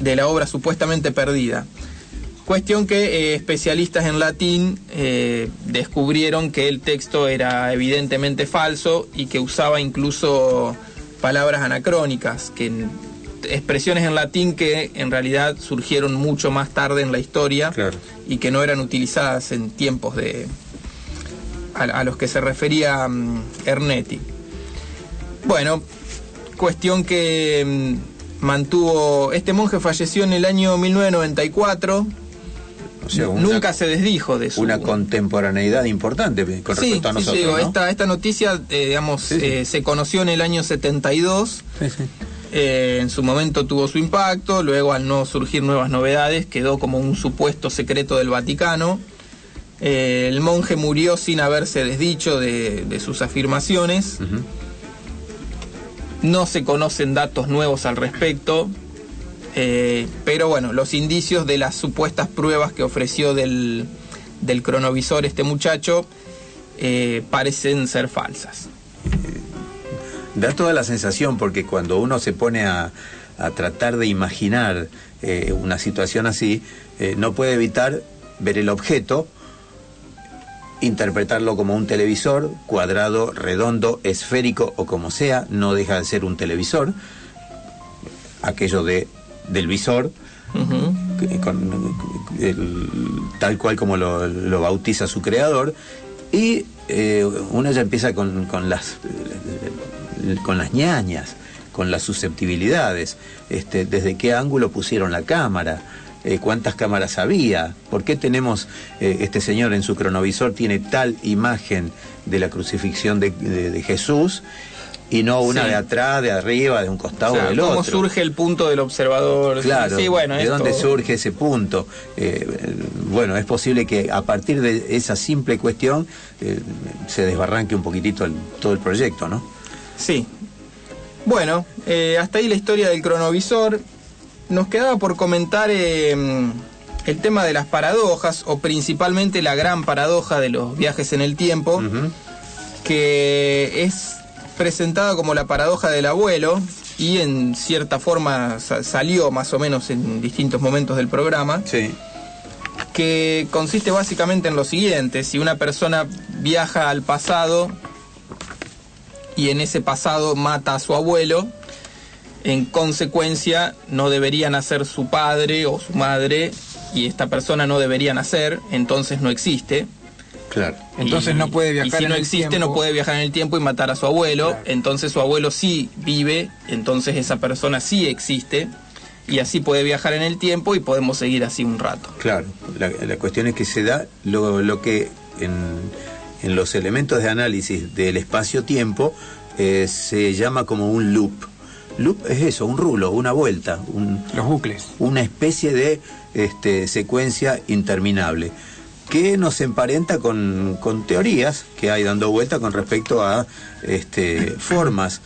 S2: de la obra supuestamente perdida. Cuestión que eh, especialistas en latín eh, descubrieron que el texto era evidentemente falso y que usaba incluso palabras anacrónicas, que expresiones en latín que en realidad surgieron mucho más tarde en la historia
S3: Claro.
S2: y que no eran utilizadas en tiempos de a, a los que se refería mm, Ernetti. Bueno, cuestión que mm, mantuvo este monje falleció en el año 1994
S3: O sea, una,
S2: nunca se desdijo de su
S3: una contemporaneidad importante con
S2: Sí,
S3: respecto a
S2: sí,
S3: nosotros.
S2: sí, digo,
S3: ¿no?
S2: esta, esta noticia, eh, digamos,
S3: Sí,
S2: eh, se conoció en el año 72.
S3: Sí, sí.
S2: Eh, en su momento tuvo su impacto, luego al no surgir nuevas novedades quedó como un supuesto secreto del Vaticano. Eh, el monje murió sin haberse desdicho de, de sus afirmaciones. No se conocen datos nuevos al respecto, eh, pero bueno, los indicios de las supuestas pruebas que ofreció del, cronovisor este muchacho eh, parecen ser falsas.
S3: Da toda la sensación porque cuando uno se pone a, tratar de imaginar eh, una situación así, eh, no puede evitar ver el objeto, interpretarlo como un televisor, cuadrado, redondo, esférico o como sea, no deja de ser un televisor, aquello de del visor, con- el- tal cual como lo, lo bautiza su creador y eh, uno ya empieza con, con las con las ñañas con las susceptibilidades este, desde qué ángulo pusieron la cámara eh, cuántas cámaras había por qué tenemos eh, este señor en su cronovisor tiene tal imagen de la crucifixión de, de- de Jesús y no una
S2: Sí.
S3: de atrás de arriba de un costado
S2: O sea,
S3: del
S2: ¿Cómo
S3: otro
S2: surge el punto del observador?
S3: Claro,
S2: Sí, bueno,
S3: ¿de
S2: esto-
S3: dónde surge ese punto? Eh, bueno, es posible que a partir de esa simple cuestión eh, se desbarranque un poquitito el- todo el proyecto, ¿no?
S2: Sí. Bueno, eh, hasta ahí la historia del cronovisor. Nos quedaba por comentar el tema de las paradojas, o principalmente la gran paradoja de los viajes en el tiempo, que es presentada como la paradoja del abuelo y en cierta forma sa- salió más o menos en distintos momentos del programa
S3: Sí.
S2: que consiste básicamente en lo siguiente, si una persona viaja al pasado y en ese pasado mata a su abuelo, en consecuencia no debería nacer su padre o su madre y esta persona no debería nacer, entonces no existe.
S3: Claro.
S4: Entonces
S2: Y-
S4: no puede viajar
S2: Y si
S4: en
S2: no
S4: el
S2: existe,
S4: tiempo.
S2: no puede viajar en el tiempo y matar a su abuelo.
S4: Claro.
S2: Entonces su abuelo sí vive, entonces esa persona sí existe. Y así puede viajar en el tiempo y podemos seguir así un rato.
S3: Claro, la, la cuestión es que se da lo, lo que en, en los elementos de análisis del espacio-tiempo eh, se llama como un loop. Loop es eso, un rulo, una vuelta, un,
S4: Los bucles.
S3: una especie de este, secuencia interminable que nos emparenta con, con teorías que hay dando vuelta con respecto a este, formas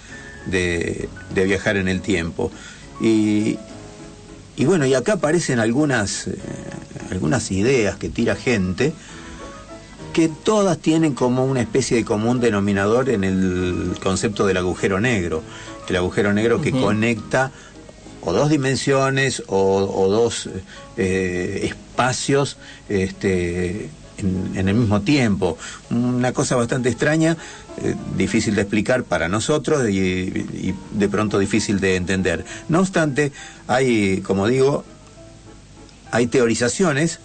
S3: de, de viajar en el tiempo. Y, y bueno, y acá aparecen algunas, eh, algunas ideas que tira gente que todas tienen como una especie de común denominador en el concepto del agujero negro. El agujero negro que conecta o dos dimensiones o, o dos eh, espacios este, en, en el mismo tiempo. Una cosa bastante extraña, eh, difícil de explicar para nosotros y, y de pronto difícil de entender. No obstante, hay, como digo, hay teorizaciones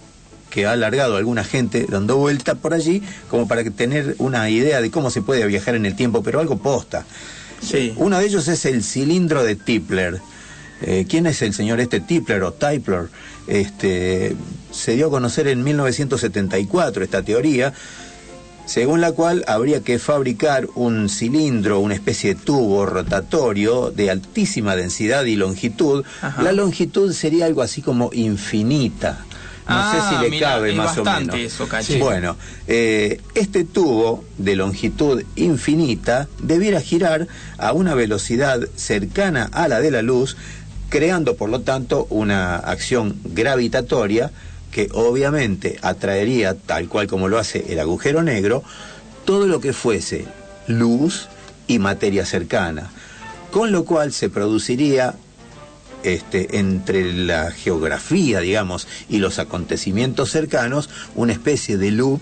S3: que ha alargado alguna gente dando vuelta por allí como para tener una idea de cómo se puede viajar en el tiempo, pero algo posta.
S2: Sí.
S3: Uno de ellos es el cilindro de Tipler. Eh, ¿Quién es el señor este Tipler o Tipler? Este, se dio a conocer en 1974 esta teoría, según la cual habría que fabricar un cilindro, una especie de tubo rotatorio de altísima densidad y longitud.
S2: Ajá.
S3: La longitud sería algo así como infinita. No
S2: Ah,
S3: sé si le
S2: mira,
S3: cabe más o menos.
S2: eso.
S3: Bueno, eh, este tubo de longitud infinita debiera girar a una velocidad cercana a la de la luz, creando por lo tanto una acción gravitatoria que obviamente atraería, tal cual como lo hace el agujero negro, todo lo que fuese luz y materia cercana. Con lo cual se produciría este, entre la geografía, digamos, y los acontecimientos cercanos, una especie de loop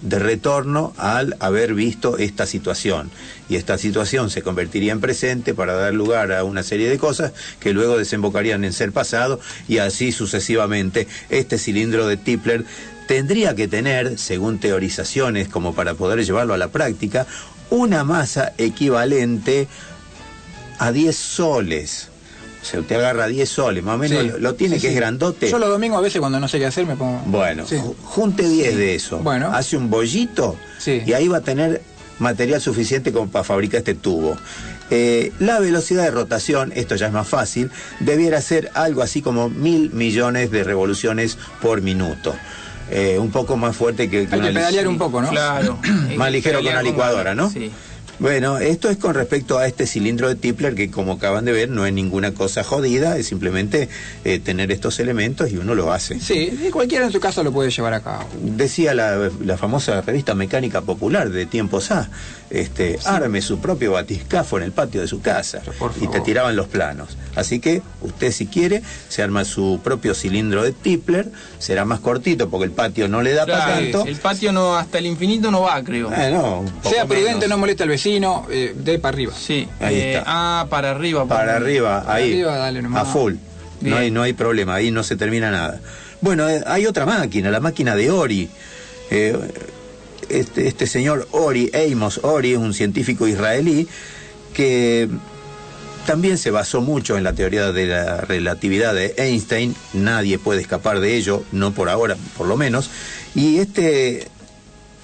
S3: de retorno al haber visto esta situación. Y esta situación se convertiría en presente para dar lugar a una serie de cosas que luego desembocarían en ser pasado y así sucesivamente. Este cilindro de Tipler tendría que tener, según teorizaciones como para poder llevarlo a la práctica, una masa equivalente a 10 soles. O sea, usted agarra 10 soles, más o menos
S4: Sí,
S3: lo, lo tiene
S4: sí,
S3: que
S4: sí.
S3: es grandote.
S4: Yo los domingos a veces cuando no sé qué hacer me pongo...
S3: Bueno, junte 10 de eso.
S4: Bueno.
S3: Hace un bollito
S4: Sí.
S3: y ahí va a tener material suficiente como para fabricar este tubo. Eh, la velocidad de rotación, esto ya es más fácil, debiera ser algo así como mil millones de revoluciones por minuto. Eh, un poco más fuerte que, que
S4: Hay que pedalear un poco, ¿no?
S2: Claro.
S3: más ligero que una licuadora, ¿no?
S2: Sí.
S3: Bueno, esto es con respecto a este cilindro de Tipler que como acaban de ver no es ninguna cosa jodida, es simplemente eh, tener estos elementos y uno lo hace.
S4: Sí, y cualquiera en su casa lo puede llevar a cabo.
S3: Decía la, la famosa revista Mecánica Popular de tiempos A, este, arme su propio batiscafo en el patio de su casa
S4: por
S3: y te tiraban los planos. Así que usted si quiere se arma su propio cilindro de Tipler, será más cortito porque el patio no le da para tanto.
S2: el patio no hasta el infinito no va, creo.
S3: Eh, no,
S4: Sea prudente,
S3: menos.
S4: no moleste al vecino, eh, de para arriba.
S2: Sí.
S3: Ahí
S2: eh,
S3: está.
S2: Ah, para arriba.
S3: Para arriba,
S4: Para
S3: ahí,
S4: arriba, dale nomás.
S3: a full.
S2: Bien.
S3: No hay, no hay problema, ahí no se termina nada. Bueno, eh, hay otra máquina, la máquina de Ori. Eh, este, este señor Ori, Amos Ori, es un científico israelí que también se basó mucho en la teoría de la relatividad de Einstein, nadie puede escapar de ello, no por ahora, por lo menos, y este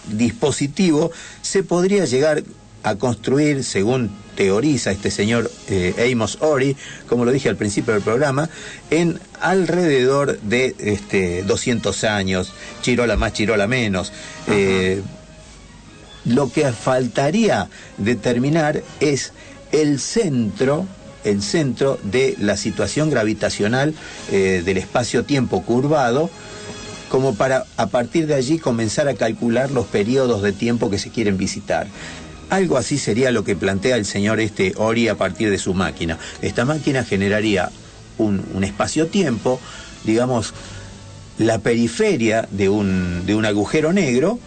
S3: dispositivo se podría llegar a construir, según teoriza este señor eh, Amos Ori, como lo dije al principio del programa, en alrededor de este, 200 años, chirola más, chirola menos. Eh, lo que faltaría determinar es el centro el centro de la situación gravitacional eh, del espacio-tiempo curvado como para a partir de allí comenzar a calcular los periodos de tiempo que se quieren visitar. Algo así sería lo que plantea el señor este Ori a partir de su máquina. Esta máquina generaría un, espacio-tiempo, digamos, la periferia de un, de un agujero negro,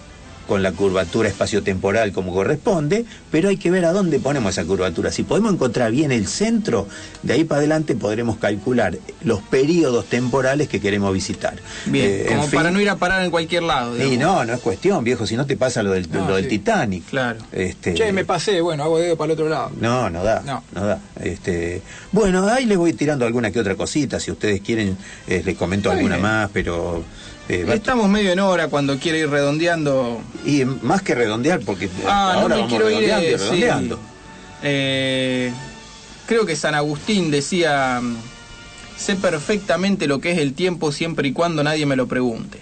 S3: con la curvatura espaciotemporal como corresponde, pero hay que ver a dónde ponemos esa curvatura. Si podemos encontrar bien el centro, de ahí para adelante podremos calcular los periodos temporales que queremos visitar.
S2: Bien,
S3: Eh, en
S2: como
S3: fin.
S2: para no ir a parar en cualquier lado.
S3: Y
S2: digamos.
S3: no, no es cuestión, viejo, si no te pasa lo del,
S4: No,
S3: lo del
S4: sí.
S3: Titanic.
S2: Claro.
S3: Este,
S4: Che, me pasé, bueno, hago dedo para el otro lado.
S3: no, no da,
S4: No.
S3: no, da. Este, bueno, ahí les voy tirando alguna que otra cosita, si ustedes quieren eh, les comento
S4: Muy
S3: alguna
S4: bien.
S3: más, pero eh,
S2: Estamos medio en hora cuando quiere ir redondeando.
S3: y más que redondear porque
S2: Ah,
S3: ahora
S2: no me
S3: vamos
S2: quiero ir.
S3: redondeando
S2: eh, sí. Eh, creo que San Agustín decía: Sé perfectamente lo que es el tiempo siempre y cuando nadie me lo pregunte.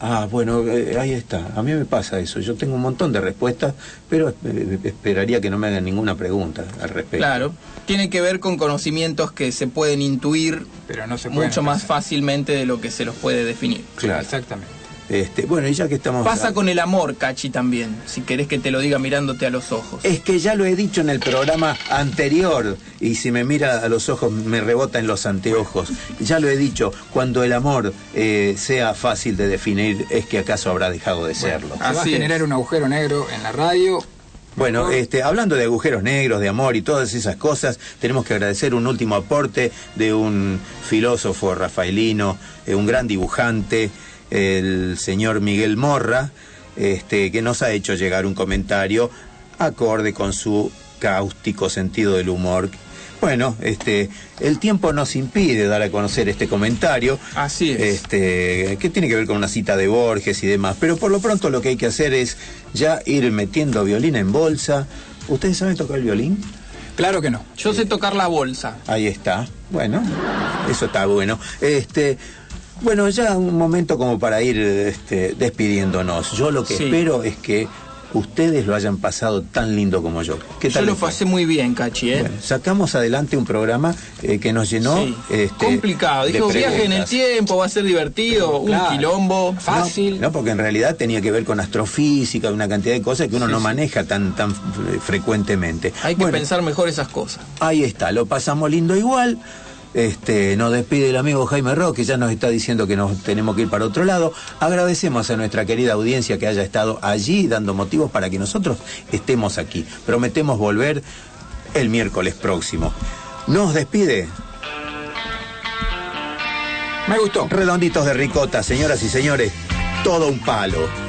S3: Ah, bueno, eh, ahí está. A mí me pasa eso. Yo tengo un montón de respuestas, pero eh, esperaría que no me hagan ninguna pregunta al respecto.
S2: Claro, tiene que ver con conocimientos que se pueden intuir
S4: Pero no se pueden
S2: mucho más fácilmente de lo que se los puede definir.
S3: Claro.
S4: Exactamente.
S3: Este, bueno, y ya que estamos...
S2: Pasa con el amor, Cachi, también, si querés que te lo diga mirándote a los ojos.
S3: Es que ya lo he dicho en el programa anterior y si me mira a los ojos me rebota en los anteojos. Ya lo he dicho, cuando el amor eh, sea fácil de definir es que acaso habrá dejado de serlo.
S4: Se va a generar un agujero negro en la radio.
S3: Bueno, este, hablando de agujeros negros, de amor y todas esas cosas, tenemos que agradecer un último aporte de un filósofo rafaelino, eh, un gran dibujante, el señor Miguel Morra, este, que nos ha hecho llegar un comentario acorde con su cáustico sentido del humor. Bueno, este, el tiempo nos impide dar a conocer este comentario.
S2: Así es.
S3: Este, que tiene que ver con una cita de Borges y demás. Pero por lo pronto lo que hay que hacer es ya ir metiendo violín en bolsa. ¿Ustedes saben tocar el violín?
S4: Claro que no.
S2: Yo sé tocar la bolsa.
S3: Ahí está. Bueno, eso está bueno. Este, bueno, ya un momento como para ir este, despidiéndonos. Yo lo que
S2: Sí.
S3: espero es que ustedes lo hayan pasado tan lindo como yo. ¿Qué
S2: Yo
S3: tal
S2: lo
S3: les fue?
S2: pasé muy bien, Cachi, ¿eh?
S3: Bueno, sacamos adelante un programa eh, que nos llenó
S2: Sí.
S3: este,
S2: Complicado. Dijo, viaje en el tiempo, va a ser divertido,
S4: Claro.
S2: un quilombo.
S4: Fácil.
S3: No, porque en realidad tenía que ver con astrofísica, una cantidad de cosas que uno no maneja tan, tan frecuentemente.
S2: Hay que
S3: Bueno,
S2: pensar mejor esas cosas.
S3: Ahí está, lo pasamos lindo igual. Este, nos despide el amigo Jaime Rock, que ya nos está diciendo que nos tenemos que ir para otro lado. Agradecemos a nuestra querida audiencia que haya estado allí dando motivos para que nosotros estemos aquí. Prometemos volver el miércoles próximo. Nos despide.
S4: Me gustó.
S3: Redonditos de ricota, señoras y señores, todo un palo.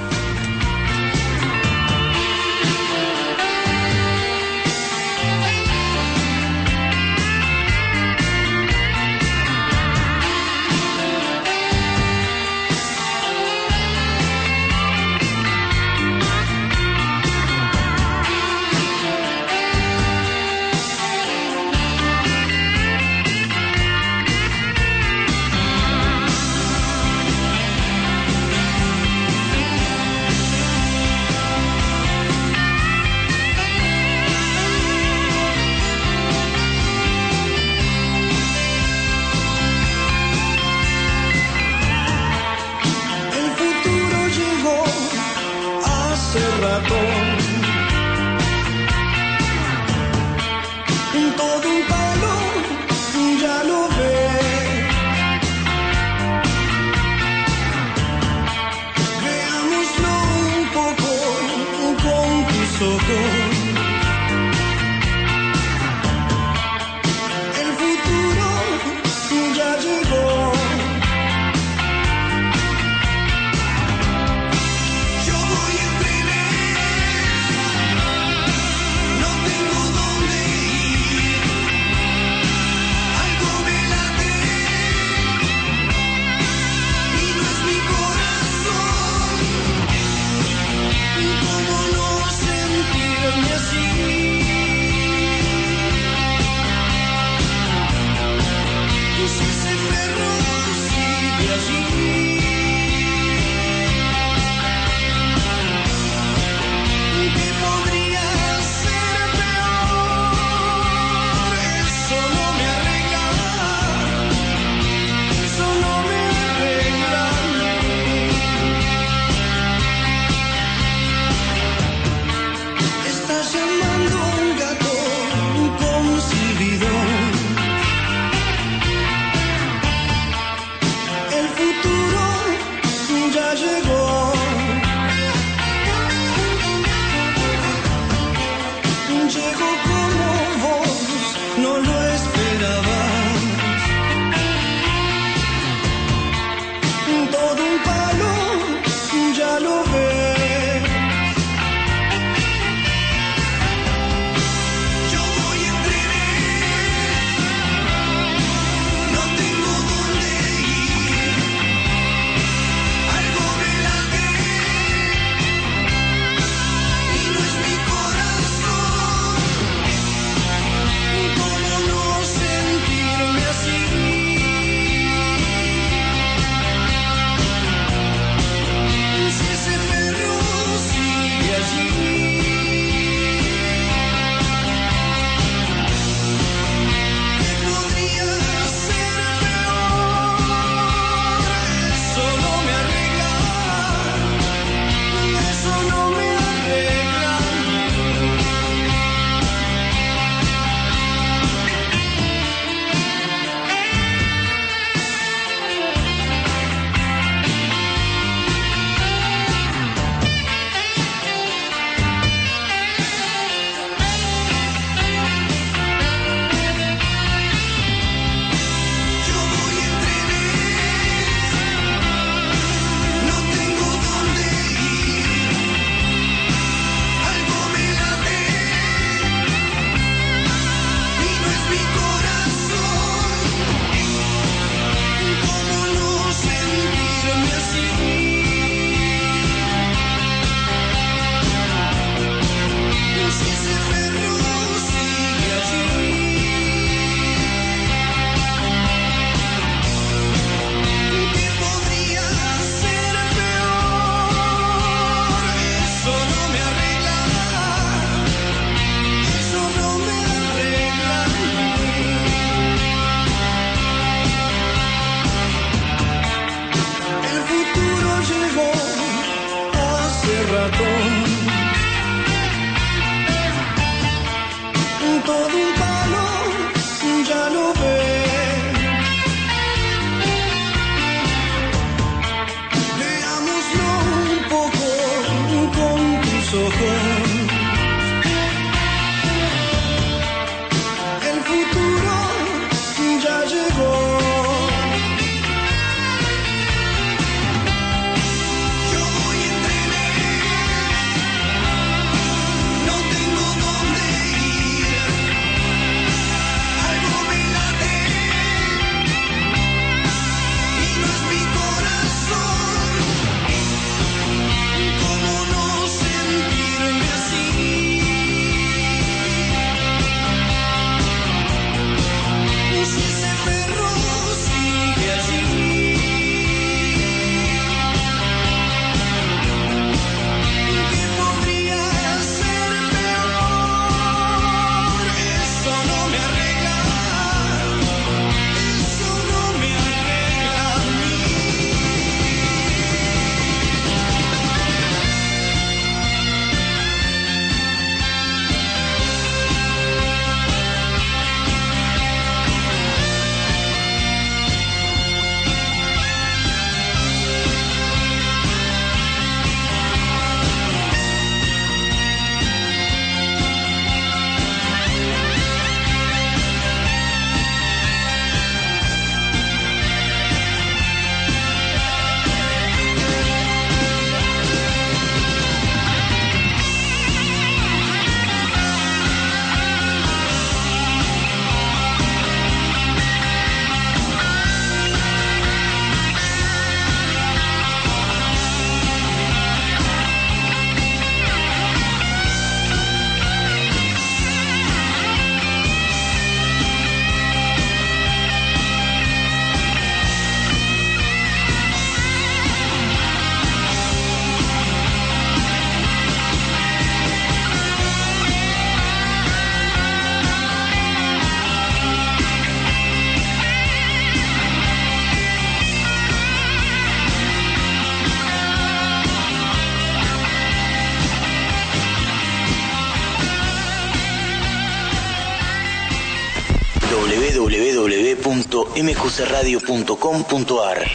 S1: www.mqcradio.com.ar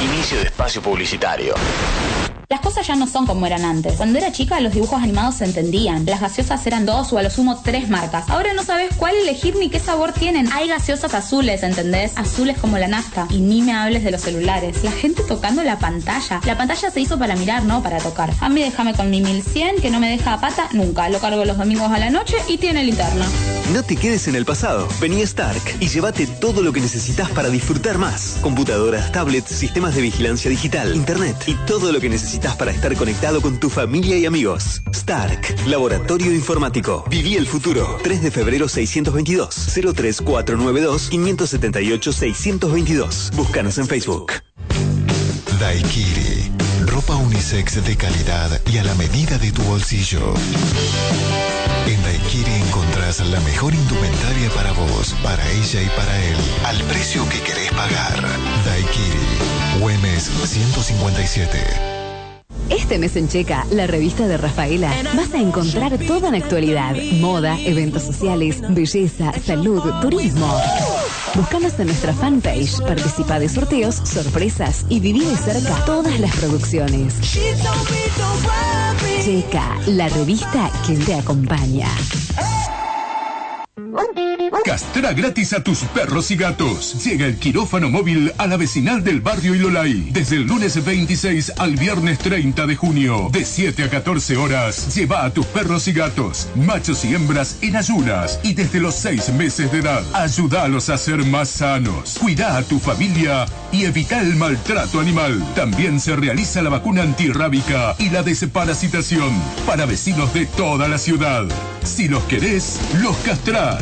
S1: Inicio de espacio publicitario.
S16: Las cosas ya no son como eran antes. Cuando era chica, los dibujos animados se entendían. Las gaseosas eran dos o a lo sumo tres marcas. Ahora no sabes cuál elegir ni qué sabor tienen. Hay gaseosas azules, ¿entendés? Azules como la nafta. Y ni me hables de los celulares. La gente tocando la pantalla. La pantalla se hizo para mirar, no para tocar. A mí déjame con mi 1100 que no me deja pata nunca. Lo cargo los domingos a la noche y tiene linterna.
S6: No te quedes en el pasado. Vení a Stark y llévate todo lo que necesitas para disfrutar más. Computadoras, tablets, sistemas de vigilancia digital, internet y todo lo que necesitas para estar conectado con tu familia y amigos. Stark, Laboratorio Informático. Viví el futuro. 3 de febrero 622 03492 578 622. Búscanos en Facebook.
S17: Daikiri. Ropa unisex de calidad y a la medida de tu bolsillo. En Daikiri encontrás la mejor indumentaria para vos, para ella y para él, al precio que querés pagar. Daikiri. Güemes 157.
S18: Este mes en Checa, la revista de Rafaela, vas a encontrar toda en actualidad, moda, eventos sociales, belleza, salud, turismo. Búscanos en nuestra fanpage, participa de sorteos, sorpresas y viví de cerca todas las producciones. Checa, la revista que te acompaña.
S9: Castra gratis a tus perros y gatos. Llega el quirófano móvil a la vecinal del barrio Ilolay. Desde el lunes 26 al viernes 30 de junio. De 7 a 14 horas. Lleva a tus perros y gatos, machos y hembras en ayunas. Y desde los 6 meses de edad. Ayúdalos a ser más sanos. Cuida a tu familia y evita el maltrato animal. También se realiza la vacuna antirrábica y la desparasitación para vecinos de toda la ciudad. Si los querés, los castrás.